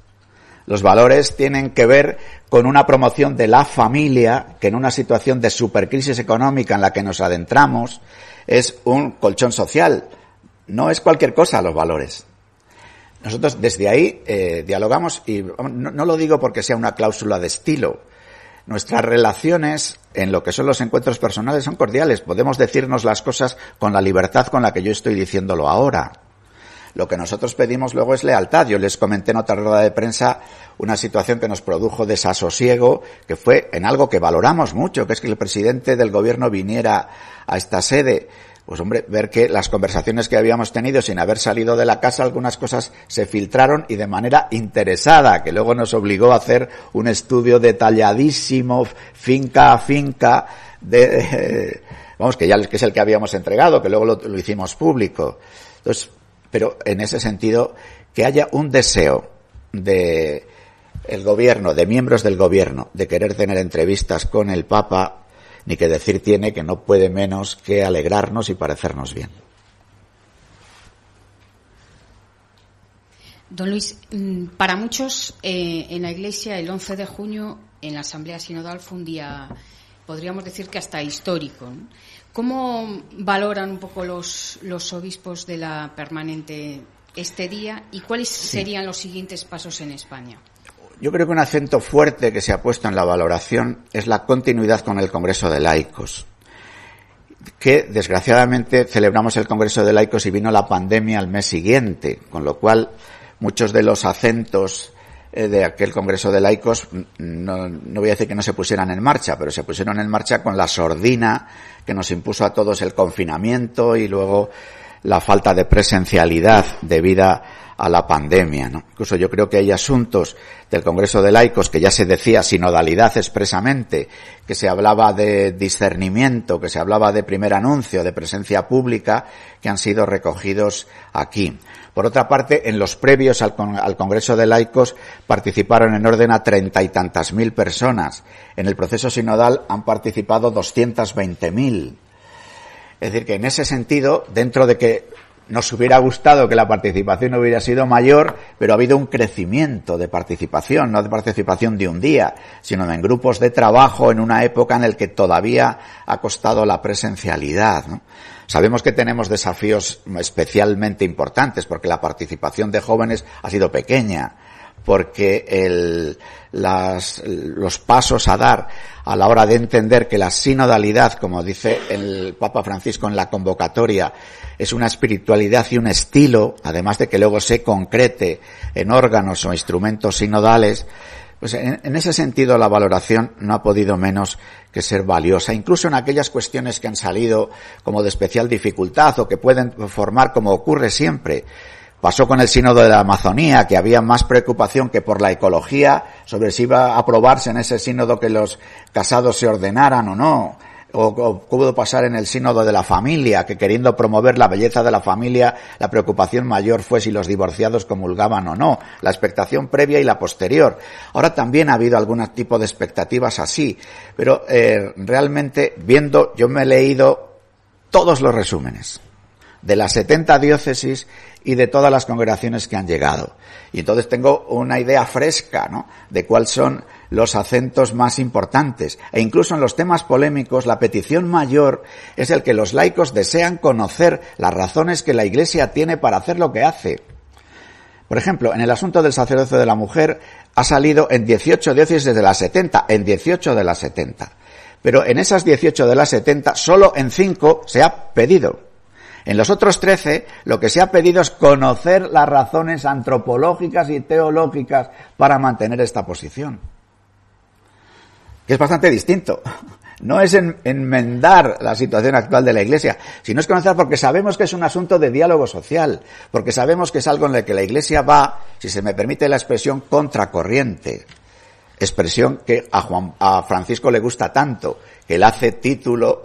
Los valores tienen que ver con una promoción de la familia que en una situación de supercrisis económica en la que nos adentramos es un colchón social. No es cualquier cosa los valores. Nosotros desde ahí eh, dialogamos y no, no lo digo porque sea una cláusula de estilo. Nuestras relaciones en lo que son los encuentros personales son cordiales. Podemos decirnos las cosas con la libertad con la que yo estoy diciéndolo ahora. Lo que nosotros pedimos luego es lealtad. Yo les comenté en otra rueda de prensa una situación que nos produjo desasosiego, que fue en algo que valoramos mucho, que es que el presidente del gobierno viniera a esta sede. Pues hombre, ver que las conversaciones que habíamos tenido sin haber salido de la casa, algunas cosas se filtraron y de manera interesada, que luego nos obligó a hacer un estudio detalladísimo, finca a finca, de, vamos, que ya es el que habíamos entregado, que luego lo, lo hicimos público. Entonces, pero en ese sentido, que haya un deseo de el gobierno, de miembros del gobierno, de querer tener entrevistas con el Papa, ni que decir tiene que no puede menos que alegrarnos y parecernos bien. Don Luis, mm, para muchos eh, en la Iglesia el 11 de junio en la Asamblea Sinodal fue un día podríamos decir que hasta histórico. ¿Cómo valoran un poco los, los obispos de la permanente este día y cuáles serían los siguientes pasos en España? Yo creo que un acento fuerte que se ha puesto en la valoración es la continuidad con el Congreso de Laicos, que desgraciadamente celebramos el Congreso de Laicos y vino la pandemia al mes siguiente, con lo cual muchos de los acentos de aquel Congreso de Laicos, no, no, voy a decir que no se pusieran en marcha, pero se pusieron en marcha con la sordina que nos impuso a todos el confinamiento y luego la falta de presencialidad debida a la pandemia. ¿no? Incluso yo creo que hay asuntos del Congreso de Laicos que ya se decía sinodalidad expresamente, que se hablaba de discernimiento, que se hablaba de primer anuncio, de presencia pública, que han sido recogidos aquí. Por otra parte, en los previos al, Congreso de Laicos participaron en orden a treinta y tantas mil personas. En el proceso sinodal han participado doscientas veinte mil. Es decir, que en ese sentido, dentro de que nos hubiera gustado que la participación hubiera sido mayor, pero ha habido un crecimiento de participación, no de participación de un día, sino en grupos de trabajo en una época en la que todavía ha costado la presencialidad. ¿no? Sabemos que tenemos desafíos especialmente importantes porque la participación de jóvenes ha sido pequeña porque el, las, los pasos a dar a la hora de entender que la sinodalidad, como dice el Papa Francisco en la convocatoria, es una espiritualidad y un estilo, además de que luego se concrete en órganos o instrumentos sinodales, pues en, ese sentido la valoración no ha podido menos que ser valiosa, incluso en aquellas cuestiones que han salido como de especial dificultad o que pueden formar, como ocurre siempre, Pasó con el sínodo de la Amazonía, que había más preocupación que por la ecología, sobre si iba a aprobarse en ese sínodo que los casados se ordenaran o no. O, o, pudo pasar en el sínodo de la familia, que queriendo promover la belleza de la familia, la preocupación mayor fue si los divorciados comulgaban o no, la expectación previa y la posterior. Ahora también ha habido algún tipo de expectativas así, pero eh, realmente viendo, yo me he leído todos los resúmenes de las 70 diócesis y de todas las congregaciones que han llegado. Y entonces tengo una idea fresca, ¿no? De cuáles son los acentos más importantes. E incluso en los temas polémicos, la petición mayor es el que los laicos desean conocer las razones que la Iglesia tiene para hacer lo que hace. Por ejemplo, en el asunto del sacerdocio de la mujer ha salido en 18 diócesis de las 70, en 18 de las 70. Pero en esas 18 de las 70, solo en 5 se ha pedido. En los otros trece, lo que se ha pedido es conocer las razones antropológicas y teológicas para mantener esta posición. Que es bastante distinto. No es en, enmendar la situación actual de la Iglesia, sino es conocer porque sabemos que es un asunto de diálogo social, porque sabemos que es algo en el que la Iglesia va, si se me permite la expresión, contracorriente. Expresión que a, Juan, a Francisco le gusta tanto, que él hace título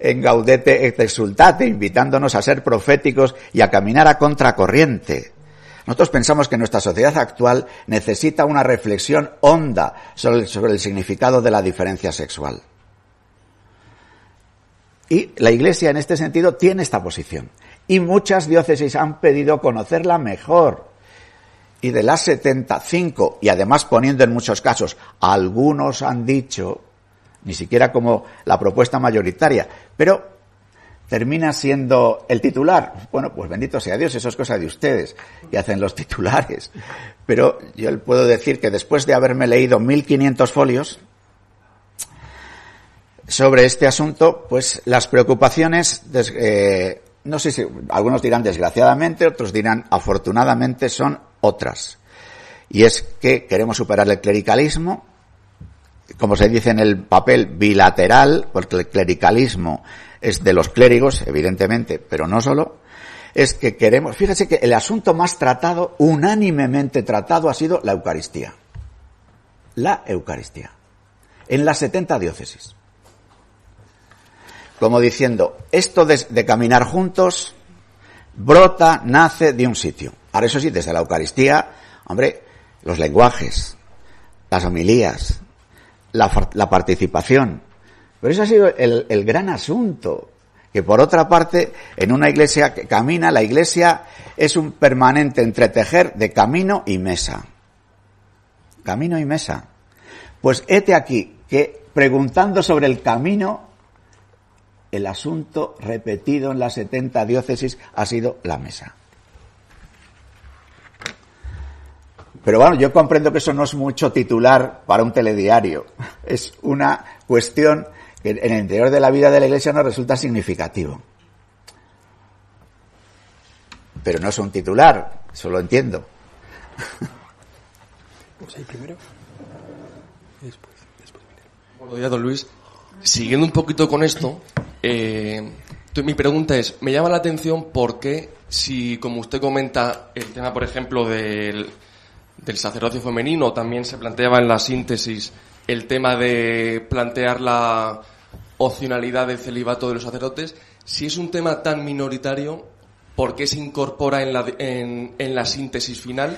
en Gaudete et Exultate, invitándonos a ser proféticos y a caminar a contracorriente. Nosotros pensamos que nuestra sociedad actual necesita una reflexión honda sobre, sobre, el significado de la diferencia sexual. Y la Iglesia en este sentido tiene esta posición. Y muchas diócesis han pedido conocerla mejor. Y de las 75, y además poniendo en muchos casos, algunos han dicho ni siquiera como la propuesta mayoritaria, pero termina siendo el titular. Bueno, pues bendito sea Dios, eso es cosa de ustedes, que hacen los titulares. Pero yo puedo decir que después de haberme leído 1500 folios sobre este asunto, pues las preocupaciones, eh, no sé si algunos dirán desgraciadamente, otros dirán afortunadamente, son otras. Y es que queremos superar el clericalismo, como se dice en el papel, bilateral, porque el clericalismo es de los clérigos, evidentemente, pero no solo, es que queremos, fíjese que el asunto más tratado, unánimemente tratado, ha sido la Eucaristía. La Eucaristía. En las 70 diócesis. Como diciendo, esto de, de caminar juntos brota, nace de un sitio. Ahora eso sí, desde la Eucaristía, hombre, los lenguajes, las homilías, la, la participación. Pero eso ha sido el, el, gran asunto. Que por otra parte, en una iglesia que camina, la iglesia es un permanente entretejer de camino y mesa. Camino y mesa. Pues hete aquí que preguntando sobre el camino, el asunto repetido en las 70 diócesis ha sido la mesa. Pero bueno, yo comprendo que eso no es mucho titular para un telediario. Es una cuestión que en el interior de la vida de la Iglesia nos resulta significativo. Pero no es un titular, eso lo entiendo. Pues ahí primero. Buenos días, don Luis. Siguiendo un poquito con esto, eh, mi pregunta es, me llama la atención por qué, si como usted comenta, el tema, por ejemplo, del, del sacerdocio femenino, también se planteaba en la síntesis el tema de plantear la opcionalidad del celibato de los sacerdotes, si es un tema tan minoritario, ¿por qué se incorpora en la, en, en la síntesis final?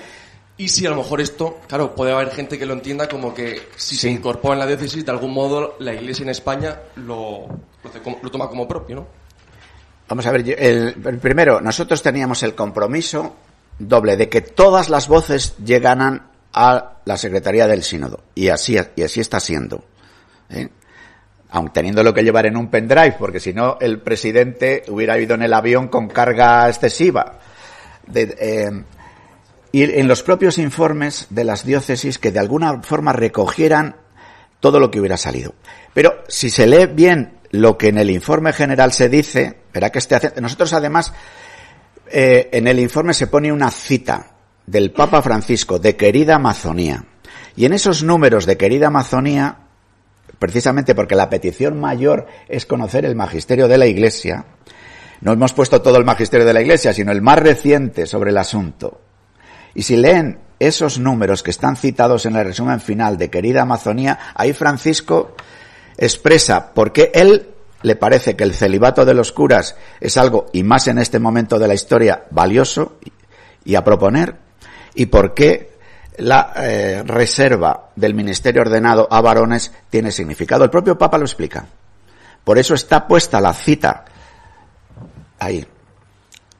Y si a lo mejor esto, claro, puede haber gente que lo entienda como que si se incorpora en la diócesis, de algún modo la Iglesia en España lo, lo, lo toma como propio, ¿no? Vamos a ver, el, el, primero, nosotros teníamos el compromiso doble de que todas las voces llegaran a la Secretaría del Sínodo. Y así, y así está siendo. ¿eh? Aun teniéndolo que llevar en un pendrive, porque si no, el presidente hubiera ido en el avión con carga excesiva. Eh, y en los propios informes de las diócesis que de alguna forma recogieran todo lo que hubiera salido. Pero si se lee bien lo que en el informe general se dice, verá que este nosotros además eh, en el informe se pone una cita del Papa Francisco de querida Amazonía. Y en esos números de querida Amazonía, precisamente porque la petición mayor es conocer el magisterio de la Iglesia, no hemos puesto todo el magisterio de la Iglesia, sino el más reciente sobre el asunto. Y si leen esos números que están citados en el resumen final de Querida Amazonía, ahí Francisco expresa por qué él le parece que el celibato de los curas es algo, y más en este momento de la historia, valioso y a proponer, y por qué la eh, reserva del ministerio ordenado a varones tiene significado. El propio Papa lo explica. Por eso está puesta la cita ahí.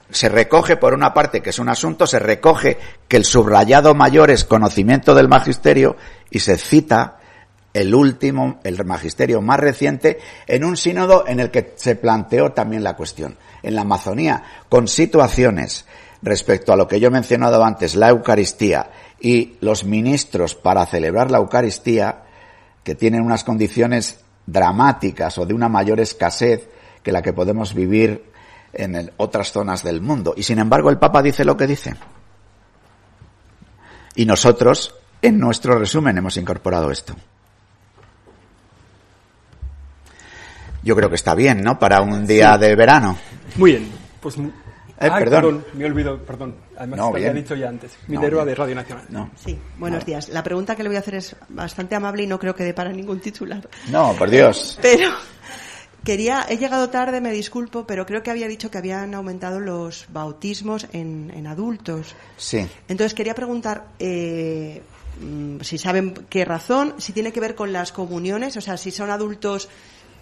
Se recoge, por una parte, que es un asunto, se recoge que el subrayado mayor es conocimiento del magisterio y se cita el último, el magisterio más reciente, en un sínodo en el que se planteó también la cuestión. En la Amazonía, con situaciones respecto a lo que yo he mencionado antes, la Eucaristía y los ministros para celebrar la Eucaristía, que tienen unas condiciones dramáticas o de una mayor escasez que la que podemos vivir en otras zonas del mundo. Y sin embargo el Papa dice lo que dice. Y nosotros, en nuestro resumen, hemos incorporado esto. Yo creo que está bien, ¿no? Para un día sí. de verano. Muy bien. Pues eh, ah, perdón. perdón. me olvido, perdón. Además, No, lo había dicho ya antes. No, Minerva bien. de Radio Nacional. No, Sí, buenos días. La pregunta que le voy a hacer es bastante amable y no creo que dé para ningún titular. no, por Dios. Pero quería, he llegado tarde, me disculpo, pero creo que había dicho que habían aumentado los bautismos en, en adultos. Sí. Entonces quería preguntar eh, mm, si saben qué razón, si tiene que ver con las comuniones, o sea, si son adultos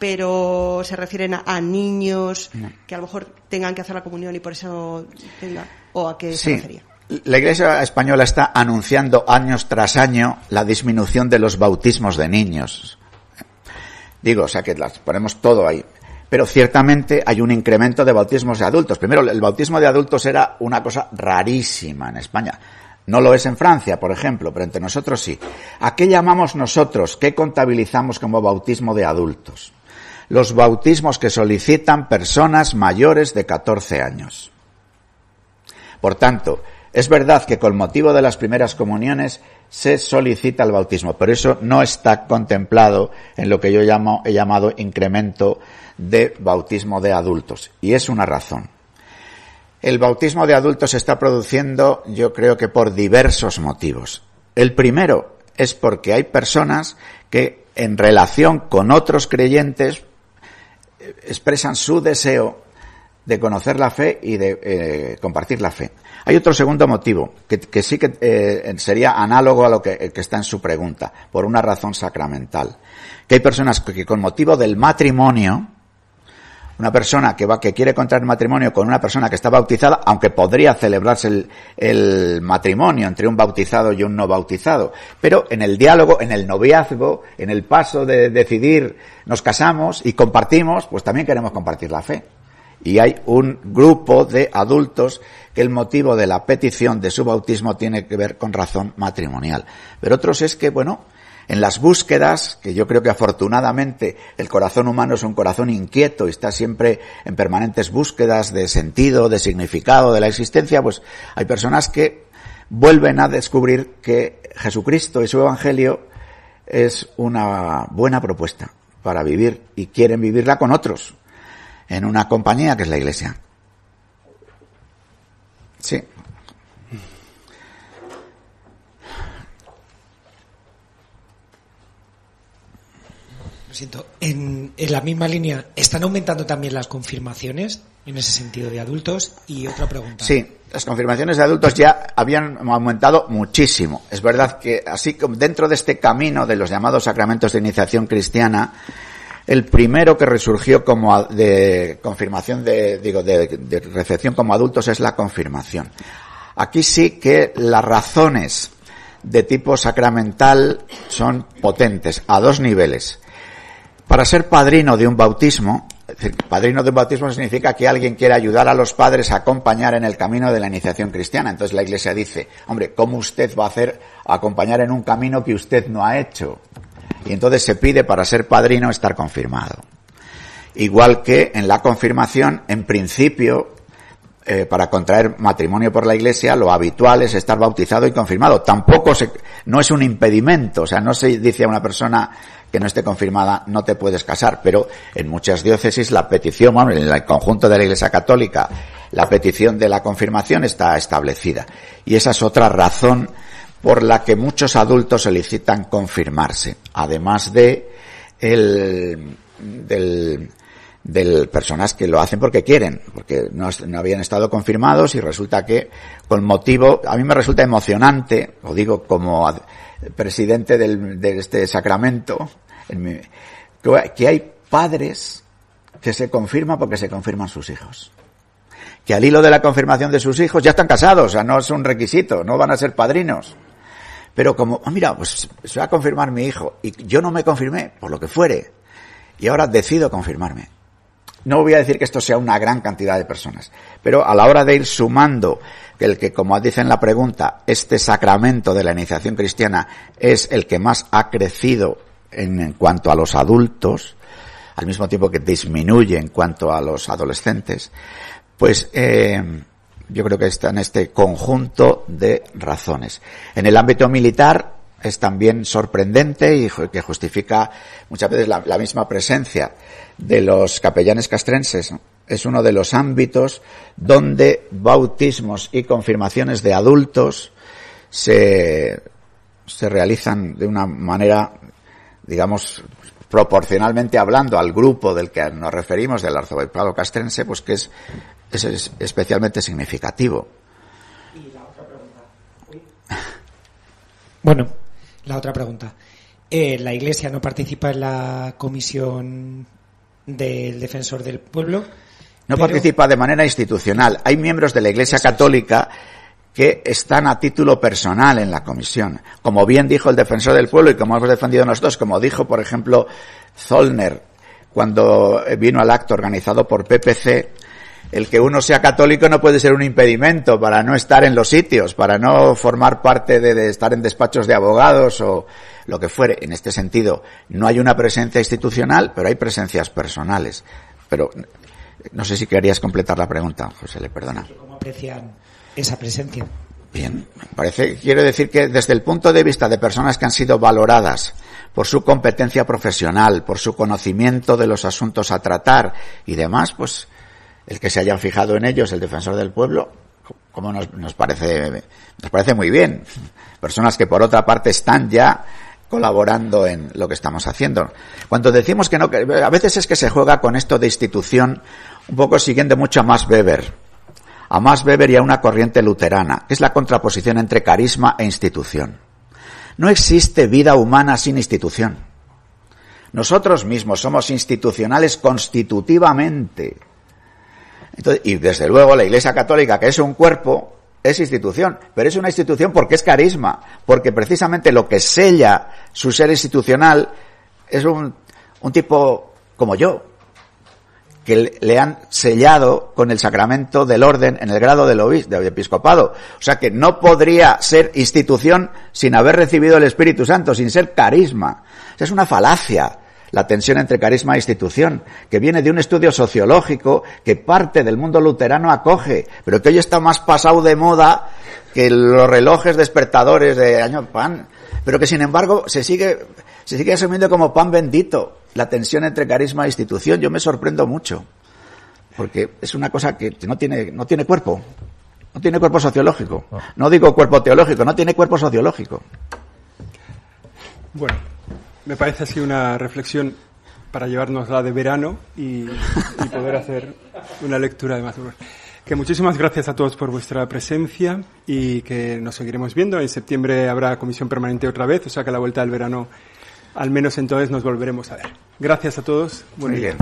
pero se refieren a, a niños que a lo mejor tengan que hacer la comunión y por eso tengan, o a qué se Sí. refería. La Iglesia española está anunciando años tras año la disminución de los bautismos de niños. Digo, o sea que las ponemos todo ahí. Pero ciertamente hay un incremento de bautismos de adultos. Primero, el bautismo de adultos era una cosa rarísima en España. No lo es en Francia, por ejemplo, pero entre nosotros sí. ¿A qué llamamos nosotros? ¿Qué contabilizamos como bautismo de adultos? Los bautismos que solicitan personas mayores de 14 años. Por tanto, es verdad que con motivo de las primeras comuniones se solicita el bautismo, pero eso no está contemplado en lo que yo llamo, he llamado incremento de bautismo de adultos. Y es una razón. El bautismo de adultos se está produciendo, yo creo que por diversos motivos. El primero es porque hay personas que en relación con otros creyentes expresan su deseo de conocer la fe y de eh, compartir la fe. Hay otro segundo motivo, que, sí que eh, sería análogo a lo que, está en su pregunta, por una razón sacramental. Que hay personas que con motivo del matrimonio una persona que va, que quiere contraer matrimonio con una persona que está bautizada, aunque podría celebrarse el, el matrimonio entre un bautizado y un no bautizado. Pero en el diálogo, en el noviazgo, en el paso de decidir nos casamos y compartimos, pues también queremos compartir la fe. Y hay un grupo de adultos que el motivo de la petición de su bautismo tiene que ver con razón matrimonial. Pero otros es que, bueno, en las búsquedas, que yo creo que afortunadamente el corazón humano es un corazón inquieto y está siempre en permanentes búsquedas de sentido, de significado de la existencia, pues hay personas que vuelven a descubrir que Jesucristo y su Evangelio es una buena propuesta para vivir y quieren vivirla con otros, en una compañía que es la Iglesia. Sí. Siento. En, la misma línea, ¿están aumentando también las confirmaciones en ese sentido de adultos? Y otra pregunta. Sí, las confirmaciones de adultos ya habían aumentado muchísimo. Es verdad que así como dentro de este camino de los llamados sacramentos de iniciación cristiana, el primero que resurgió como de confirmación de, digo, de recepción como adultos es la confirmación. Aquí sí que las razones de tipo sacramental son potentes, a dos niveles. Para ser padrino de un bautismo, padrino de un bautismo significa que alguien quiere ayudar a los padres a acompañar en el camino de la iniciación cristiana. Entonces la Iglesia dice, hombre, ¿cómo usted va a hacer acompañar en un camino que usted no ha hecho? Y entonces se pide para ser padrino estar confirmado. Igual que en la confirmación, en principio, eh, para contraer matrimonio por la iglesia, lo habitual es estar bautizado y confirmado. Tampoco se, no es un impedimento, o sea, no se dice a una persona que no esté confirmada no te puedes casar, pero en muchas diócesis la petición, bueno, en el conjunto de la iglesia católica, la petición de la confirmación está establecida. Y esa es otra razón por la que muchos adultos solicitan confirmarse, además de el, del, del personas que lo hacen porque quieren, porque no, no, habían estado confirmados y resulta que con motivo, a mí me resulta emocionante, lo digo como presidente del, de este sacramento, mi, que hay padres que se confirman porque se confirman sus hijos. Que al hilo de la confirmación de sus hijos ya están casados, o sea, no es un requisito, no van a ser padrinos. Pero como, oh, mira, pues se va a confirmar mi hijo y yo no me confirmé, por lo que fuere, y ahora decido confirmarme. No voy a decir que esto sea una gran cantidad de personas, pero a la hora de ir sumando el que, como dice en la pregunta, este sacramento de la iniciación cristiana es el que más ha crecido en, en cuanto a los adultos, al mismo tiempo que disminuye en cuanto a los adolescentes, pues eh, yo creo que está en este conjunto de razones. En el ámbito militar es también sorprendente y que justifica muchas veces la, la misma presencia de los capellanes castrenses. Es uno de los ámbitos donde bautismos y confirmaciones de adultos se, se realizan de una manera, digamos, proporcionalmente hablando al grupo del que nos referimos, del arzobispado castrense, pues que es es especialmente significativo. Y la otra pregunta. Bueno, la otra pregunta. Eh, ¿La Iglesia no participa en la comisión del defensor del pueblo? No pero... participa de manera institucional. Hay miembros de la Iglesia Eso Católica que están a título personal en la comisión. Como bien dijo el defensor del pueblo y como hemos defendido nosotros, como dijo, por ejemplo, Zollner, cuando vino al acto organizado por PPC, el que uno sea católico no puede ser un impedimento para no estar en los sitios, para no formar parte de, de, estar en despachos de abogados o lo que fuere. En este sentido, no hay una presencia institucional, pero hay presencias personales. Pero no sé si querías completar la pregunta, José, le perdona. ¿Cómo aprecian esa presencia? Bien, parece, quiero decir que desde el punto de vista de personas que han sido valoradas por su competencia profesional, por su conocimiento de los asuntos a tratar y demás, pues el que se hayan fijado en ellos, el defensor del pueblo, como nos, parece, nos parece muy bien. Personas que por otra parte están ya colaborando en lo que estamos haciendo. Cuando decimos que no, a veces es que se juega con esto de institución un poco siguiendo mucho a Max Weber, a Max Weber y a una corriente luterana, que es la contraposición entre carisma e institución. No existe vida humana sin institución. Nosotros mismos somos institucionales constitutivamente. Y desde luego la Iglesia Católica, que es un cuerpo, es institución, pero es una institución porque es carisma, porque precisamente lo que sella su ser institucional es un, tipo como yo, que le han sellado con el sacramento del orden en el grado del, del episcopado. O sea que no podría ser institución sin haber recibido el Espíritu Santo, sin ser carisma. es una falacia la tensión entre carisma e institución, que viene de un estudio sociológico que parte del mundo luterano acoge, pero que hoy está más pasado de moda que los relojes despertadores de año pan, pero que sin embargo se sigue, se sigue asumiendo como pan bendito la tensión entre carisma e institución. Yo me sorprendo mucho, porque es una cosa que no tiene, no tiene cuerpo, no tiene cuerpo sociológico. No digo cuerpo teológico, no tiene cuerpo sociológico. Bueno, me parece así una reflexión para llevarnos la de verano y, poder hacer una lectura de más. Que muchísimas gracias a todos por vuestra presencia y que nos seguiremos viendo. En septiembre habrá comisión permanente otra vez, o sea que a la vuelta del verano, al menos entonces nos volveremos a ver. Gracias a todos. Muy bien.